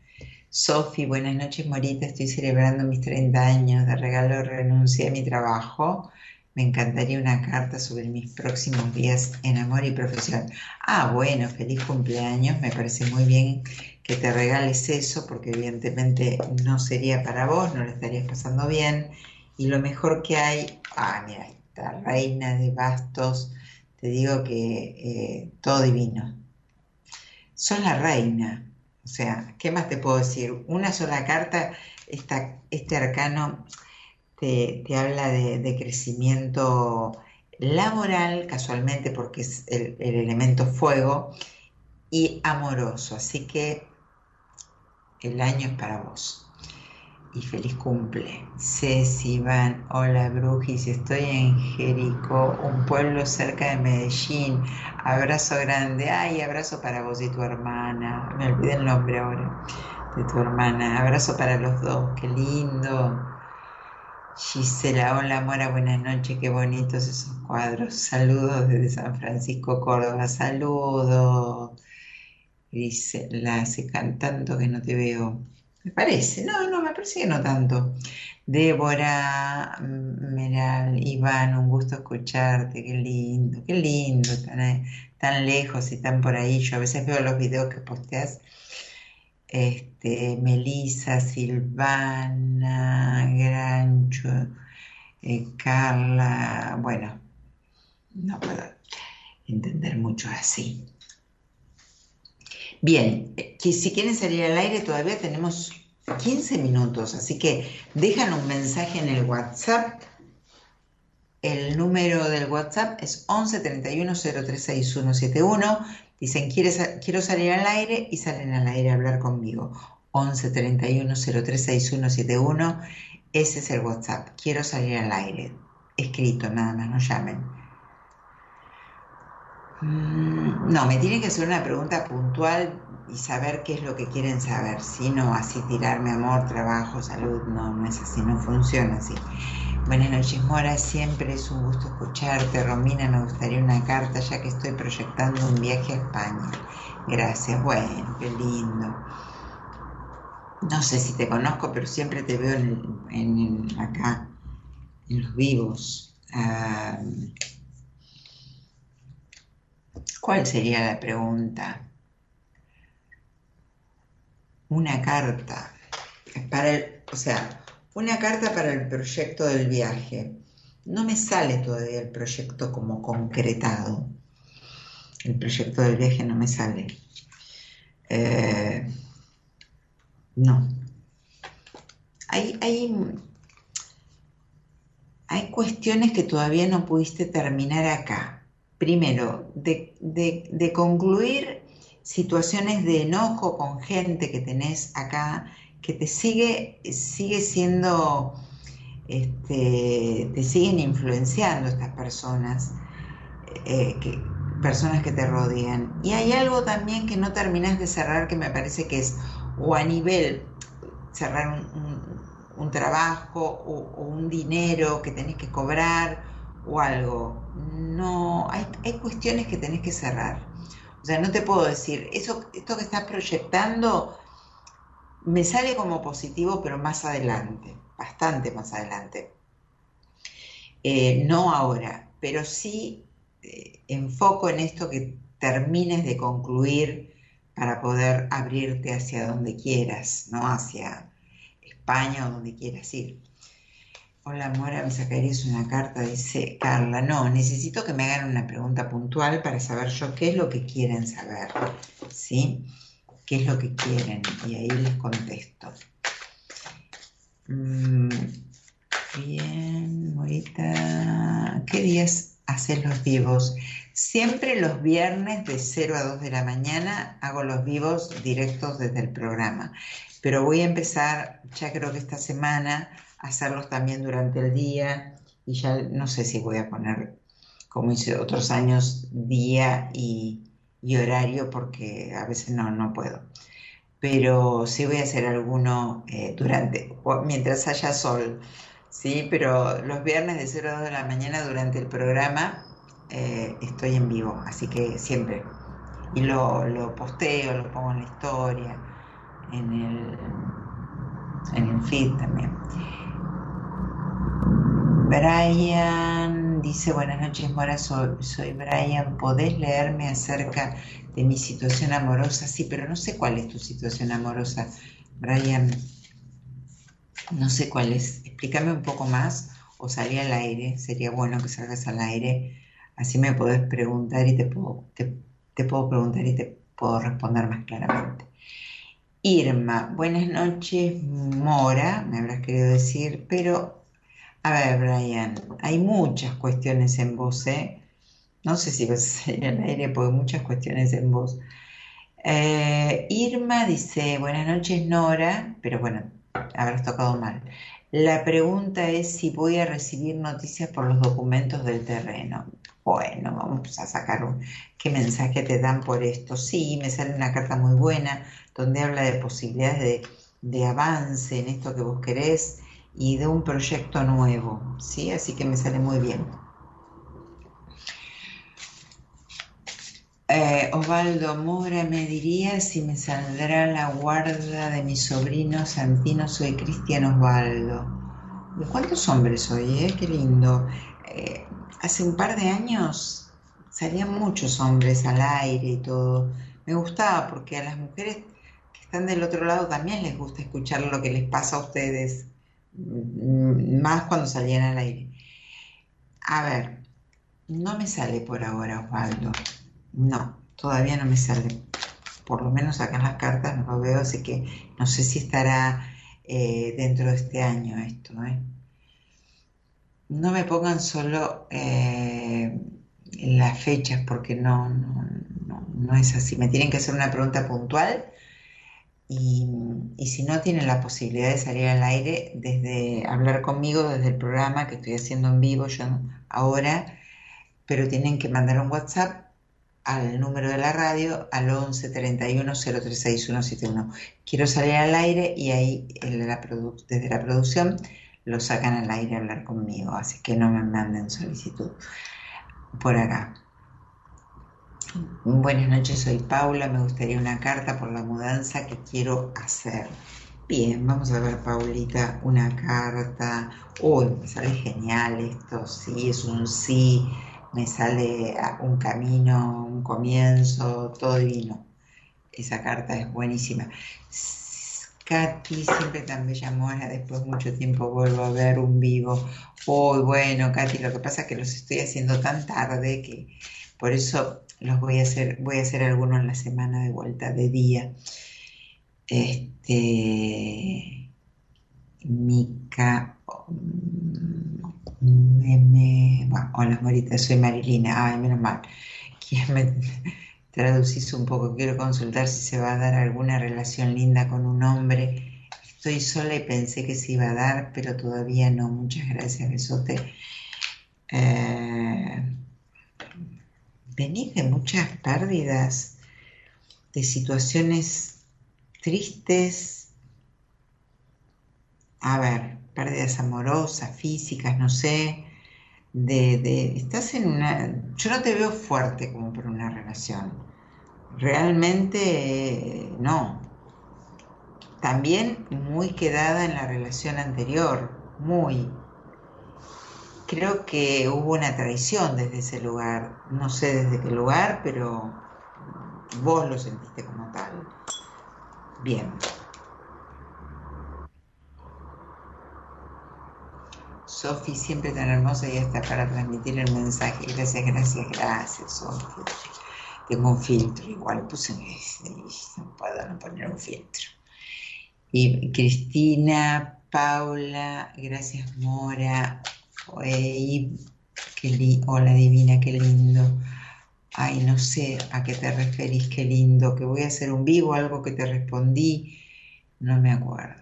S1: Sofi, buenas noches, Morita. Estoy celebrando mis 30 años. De regalo renuncié a mi trabajo. Me encantaría una carta sobre mis próximos días en amor y profesión. Ah, bueno, feliz cumpleaños. Me parece muy bien que te regales eso porque evidentemente no sería para vos, no lo estarías pasando bien. Y lo mejor que hay, ah, mira, esta reina de bastos, te digo que eh, todo divino. Sos la reina. O sea, ¿qué más te puedo decir? Una sola carta, esta, este arcano te, habla de, de crecimiento laboral, casualmente porque es el, el elemento fuego, y amoroso. Así que el año es para vos. Y feliz cumple. Ceci, Iván, hola Brujis, estoy en Jericó, un pueblo cerca de Medellín. Abrazo grande. Ay, abrazo para vos y tu hermana. Me olvidé el nombre ahora de tu hermana. Abrazo para los dos, qué lindo. Gisela, hola Mora, buenas noches, qué bonitos esos cuadros. Saludos desde San Francisco, Córdoba, saludos. Dice, la hace cantando que no te veo. Me parece, no, no, me parece que no tanto. Débora, Meral, Iván, un gusto escucharte, qué lindo, qué lindo, tan, tan lejos y tan por ahí. Yo a veces veo los videos que posteas este, Melisa, Silvana, Grancho, eh, Carla, bueno, no puedo entender mucho así. Bien, eh, que si quieren salir al aire todavía tenemos 15 minutos, así que dejan un mensaje en el WhatsApp. El número del WhatsApp es 11 31 036171. Dicen, quiero salir al aire y salen al aire a hablar conmigo. 11 31 036171. Ese es el WhatsApp. Quiero salir al aire. Escrito, nada más, no llamen. Mm, no, me tienen que hacer una pregunta puntual y saber qué es lo que quieren saber, si no así tirarme amor, trabajo, salud, no, no es así, no funciona así. Buenas noches, Mora, siempre es un gusto escucharte. Romina, me gustaría una carta ya que estoy proyectando un viaje a España. Gracias, bueno, qué lindo. No sé si te conozco, pero siempre te veo en, acá, en los vivos. Ah, ¿Cuál sería la pregunta? Una carta. Para el, o sea, una carta para el proyecto del viaje. No me sale todavía el proyecto como concretado. El proyecto del viaje no me sale. Eh, no. Hay, hay, hay cuestiones que todavía no pudiste terminar acá primero, de, concluir situaciones de enojo con gente que tenés acá, que te sigue, sigue siendo, este, te siguen influenciando estas personas, eh, que, personas que te rodean. Y hay algo también que no terminas de cerrar que me parece que es o a nivel cerrar un, trabajo o, o, un dinero que tenés que cobrar o algo. No, hay, hay cuestiones que tenés que cerrar. O sea, no te puedo decir, eso, esto que estás proyectando me sale como positivo, pero más adelante, bastante más adelante. Eh, no ahora, pero sí eh, enfoco en esto que termines de concluir para poder abrirte hacia donde quieras, ¿no? Hacia España o donde quieras ir. Hola Mora, me sacarías una carta, dice Carla. No, necesito que me hagan una pregunta puntual para saber yo qué es lo que quieren saber, ¿sí? ¿Qué es lo que quieren? Y ahí les contesto. Mm, bien, Morita. ¿Qué días haces los vivos? Siempre los viernes de 0 a 2 de la mañana hago los vivos directos desde el programa. Pero voy a empezar, ya creo que esta semana, hacerlos también durante el día y ya no sé si voy a poner, como hice otros años, día y, horario porque a veces no, no puedo. Pero sí voy a hacer alguno eh, durante, mientras haya sol, sí, pero los viernes de 0 a 2 de la mañana durante el programa eh, estoy en vivo, así que siempre. Y lo, lo posteo, lo pongo en la historia, en el, en el feed también. Brian dice, buenas noches Mora, soy, Brian, ¿podés leerme acerca de mi situación amorosa? Sí, pero no sé cuál es tu situación amorosa, Brian. No sé cuál es. Explícame un poco más o salí al aire. Sería bueno que salgas al aire. Así me podés preguntar y te puedo, te puedo preguntar y te puedo responder más claramente. Irma, buenas noches, Mora, me habrás querido decir, pero a ver, Brian, hay muchas cuestiones en vos, ¿eh? No sé si vas a salir al aire porque muchas cuestiones en vos. Eh, Irma dice, buenas noches Nora, pero bueno, habrás tocado mal. La pregunta es si voy a recibir noticias por los documentos del terreno. Bueno, vamos a sacar un, qué mensaje te dan por esto. Sí, me sale una carta muy buena donde habla de posibilidades de, de avance en esto que vos querés y de un proyecto nuevo, ¿sí? Así que me sale muy bien. Eh, Osvaldo Mora me diría si me saldrá la guarda de mi sobrino Santino, soy Cristian Osvaldo. ¿Cuántos hombres soy? Eh? Qué lindo. Eh, hace un par de años salían muchos hombres al aire y todo. Me gustaba porque a las mujeres que están del otro lado también les gusta escuchar lo que les pasa a ustedes, más cuando salían al aire. A ver, no me sale por ahora, Osvaldo. No, todavía no me sale. Por lo menos acá en las cartas no lo veo, así que no sé si estará eh, dentro de este año esto. ¿eh? No me pongan solo eh, las fechas porque no, no, no, no es así. Me tienen que hacer una pregunta puntual y, si no tienen la posibilidad de salir al aire, desde hablar conmigo desde el programa que estoy haciendo en vivo yo ahora, pero tienen que mandar un WhatsApp al número de la radio al 11 31 036171. Quiero salir al aire y ahí desde la producción lo sacan al aire a hablar conmigo, así que no me manden solicitud por acá. Buenas noches, soy Paula. Me gustaría una carta por la mudanza que quiero hacer. Bien, vamos a ver, Paulita, una carta. Uy, me sale genial esto. Sí, es un sí. Me sale un camino, un comienzo, todo divino. Esa carta es buenísima. Katy, siempre tan bella mora, después de mucho tiempo vuelvo a ver un vivo. Uy, bueno, Katy, lo que pasa es que los estoy haciendo tan tarde que por eso los voy a hacer, voy a hacer algunos en la semana de vuelta de día. Este Mica me, bueno, hola Morita, soy Marilina, ay menos mal. ¿Quién me traducís un poco? Quiero consultar si se va a dar alguna relación linda con un hombre. Estoy sola y pensé que se iba a dar, pero todavía no. Muchas gracias, besote. Eh, venís de muchas pérdidas, de situaciones tristes, a ver, pérdidas amorosas, físicas, no sé, de, estás en una, yo no te veo fuerte como por una relación, realmente no, también muy quedada en la relación anterior, muy, creo que hubo una traición desde ese lugar. No sé desde qué lugar, pero vos lo sentiste como tal. Bien. Sofi, siempre tan hermosa y hasta para transmitir el mensaje. Gracias, gracias, gracias, Sofi. Tengo un filtro, igual puse, no puedo no poner un filtro. Y Cristina, Paula, gracias Mora, qué hola divina, qué lindo. Ay, no sé a qué te referís, qué lindo, que voy a hacer un vivo, algo que te respondí, no me acuerdo.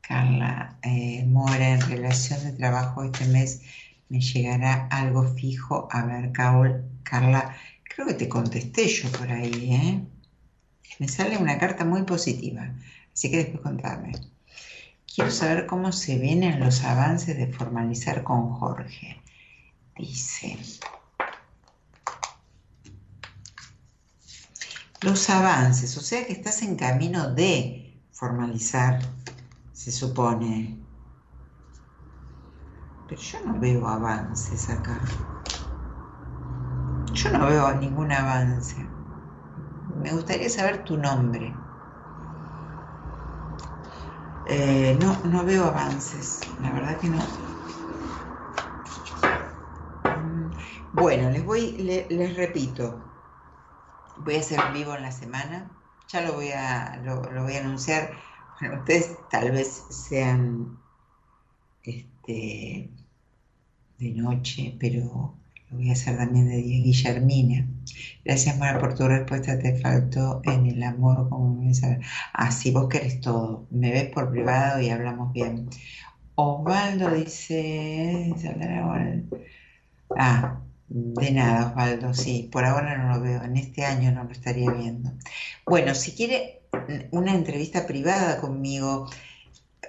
S1: Carla eh, Mora, en relación de trabajo este mes me llegará algo fijo. A ver, Carla, creo que te contesté yo por ahí, ¿eh? Me sale una carta muy positiva, así que después contame. Quiero saber cómo se vienen los avances de formalizar con Jorge. Dice. Los avances, o sea que estás en camino de formalizar, se supone. Pero yo no veo avances acá. Yo no veo ningún avance. Me gustaría saber tu nombre. Eh, no, no veo avances, la verdad que no. Mm, bueno, les voy, les, repito, voy a hacer vivo en la semana, ya lo voy a, lo, voy a anunciar. Bueno, ustedes tal vez sean este, de noche, pero lo voy a hacer también de día, Guillermina. Gracias, Mara, por tu respuesta. Te faltó en el amor como me Así vos querés todo. Me ves por privado y hablamos bien. Osvaldo dice. Ah, de nada, Osvaldo. Sí, por ahora no lo veo. En este año no lo estaría viendo. Bueno, si quiere una entrevista privada conmigo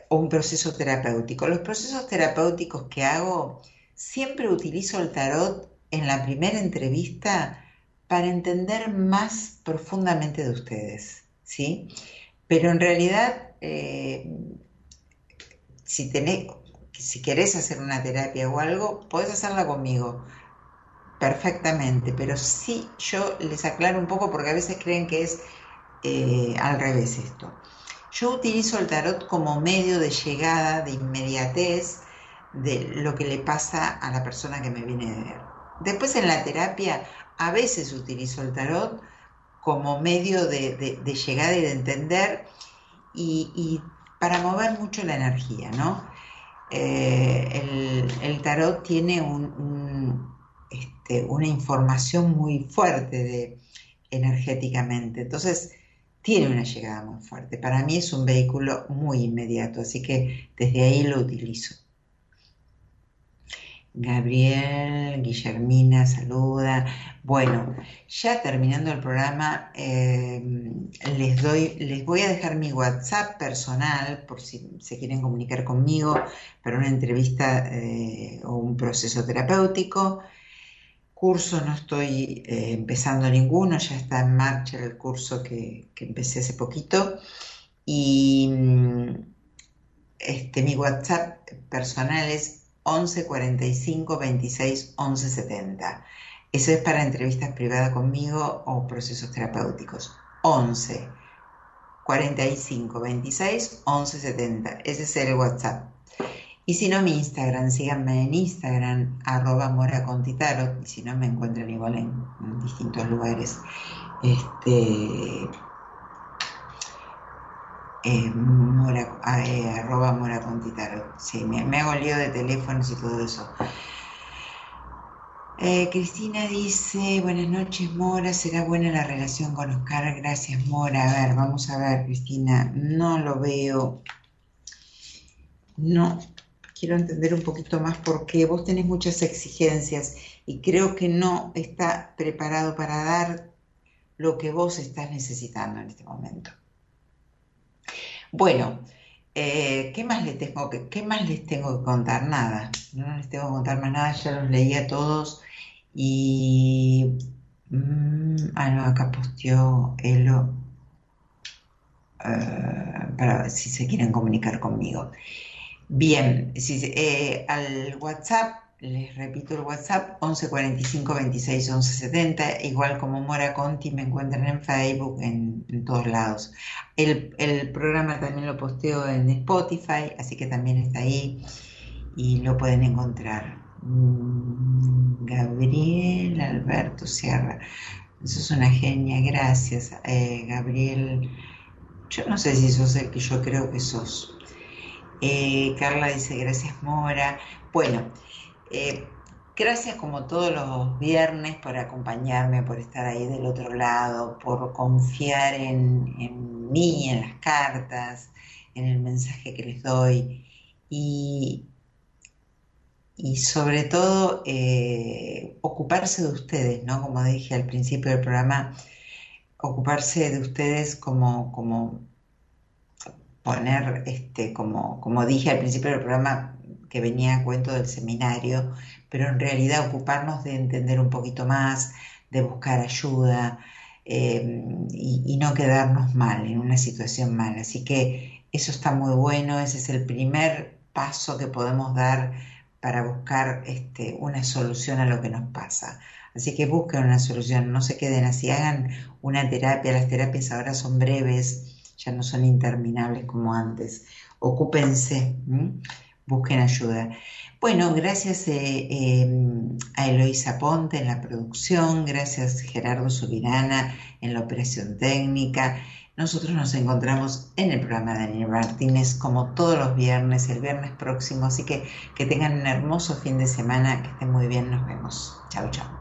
S1: o un proceso terapéutico. Los procesos terapéuticos que hago siempre utilizo el tarot en la primera entrevista para entender más profundamente de ustedes, ¿sí? Pero en realidad, eh, si, tenés, si querés hacer una terapia o algo, podés hacerla conmigo perfectamente, pero sí yo les aclaro un poco porque a veces creen que es eh, al revés esto. Yo utilizo el tarot como medio de llegada, de inmediatez de lo que le pasa a la persona que me viene a ver. Después en la terapia a veces utilizo el tarot como medio de, llegada y de entender y, para mover mucho la energía, ¿no? Eh, el, tarot tiene este, una información muy fuerte de, energéticamente. Entonces, tiene una llegada muy fuerte. Para mí es un vehículo muy inmediato, así que desde ahí lo utilizo. Gabriel, Guillermina, saluda. Bueno, ya terminando el programa, eh, les, doy, les voy a dejar mi WhatsApp personal por si se quieren comunicar conmigo para una entrevista eh, o un proceso terapéutico. Curso no estoy eh, empezando ninguno, ya está en marcha el curso que, empecé hace poquito. Y mm, este, mi WhatsApp personal es 11 45 26 11 70. Eso es para entrevistas privadas conmigo o procesos terapéuticos. 11 45 26 11 70. Ese es el WhatsApp. Y si no, mi Instagram, síganme en Instagram, arroba mora y si no, me encuentran igual en, distintos lugares. Este, eh, mora, eh, arroba mora Sí, me, hago lío de teléfonos y todo eso. Eh, Cristina dice, buenas noches Mora, será buena la relación con Oscar, gracias Mora. A ver, vamos a ver Cristina, no lo veo, no, quiero entender un poquito más porque vos tenés muchas exigencias y creo que no está preparado para dar lo que vos estás necesitando en este momento. Bueno, eh, ¿qué, más les tengo que, ¿qué más les tengo que contar? Nada, no les tengo que contar más nada, ya los leí a todos y... Mm, ah, no, acá posteó Elo uh, para si se quieren comunicar conmigo. Bien, eh, al WhatsApp, les repito el WhatsApp, 11 45 26 11 70, igual como Mora Conti, me encuentran en Facebook, en, todos lados. El, programa también lo posteo en Spotify, así que también está ahí y lo pueden encontrar. Mm, Gabriel Alberto Sierra, eso es una genia, gracias eh, Gabriel. Yo no sé si sos el que yo creo que sos, eh, Carla dice, gracias Mora. Bueno, eh, gracias como todos los viernes por acompañarme, por estar ahí del otro lado, por confiar en, mí, en las cartas, en el mensaje que les doy y, sobre todo eh, ocuparse de ustedes, ¿no? Como dije al principio del programa, ocuparse de ustedes como, como poner, este, como, como dije al principio del programa, que venía a cuento del seminario, pero en realidad ocuparnos de entender un poquito más, de buscar ayuda eh, y, no quedarnos mal, en una situación mala. Así que eso está muy bueno, ese es el primer paso que podemos dar para buscar este, una solución a lo que nos pasa. Así que busquen una solución, no se queden así, hagan una terapia, las terapias ahora son breves, ya no son interminables como antes. Ocúpense, busquen ayuda. Bueno, gracias eh, em, a Eloisa Ponte en la producción, gracias Gerardo Subirana en la operación técnica. Nosotros nos encontramos en el programa Daniel Martínez como todos los viernes, el viernes próximo, así que que tengan un hermoso fin de semana, que estén muy bien, nos vemos. Chao, chao.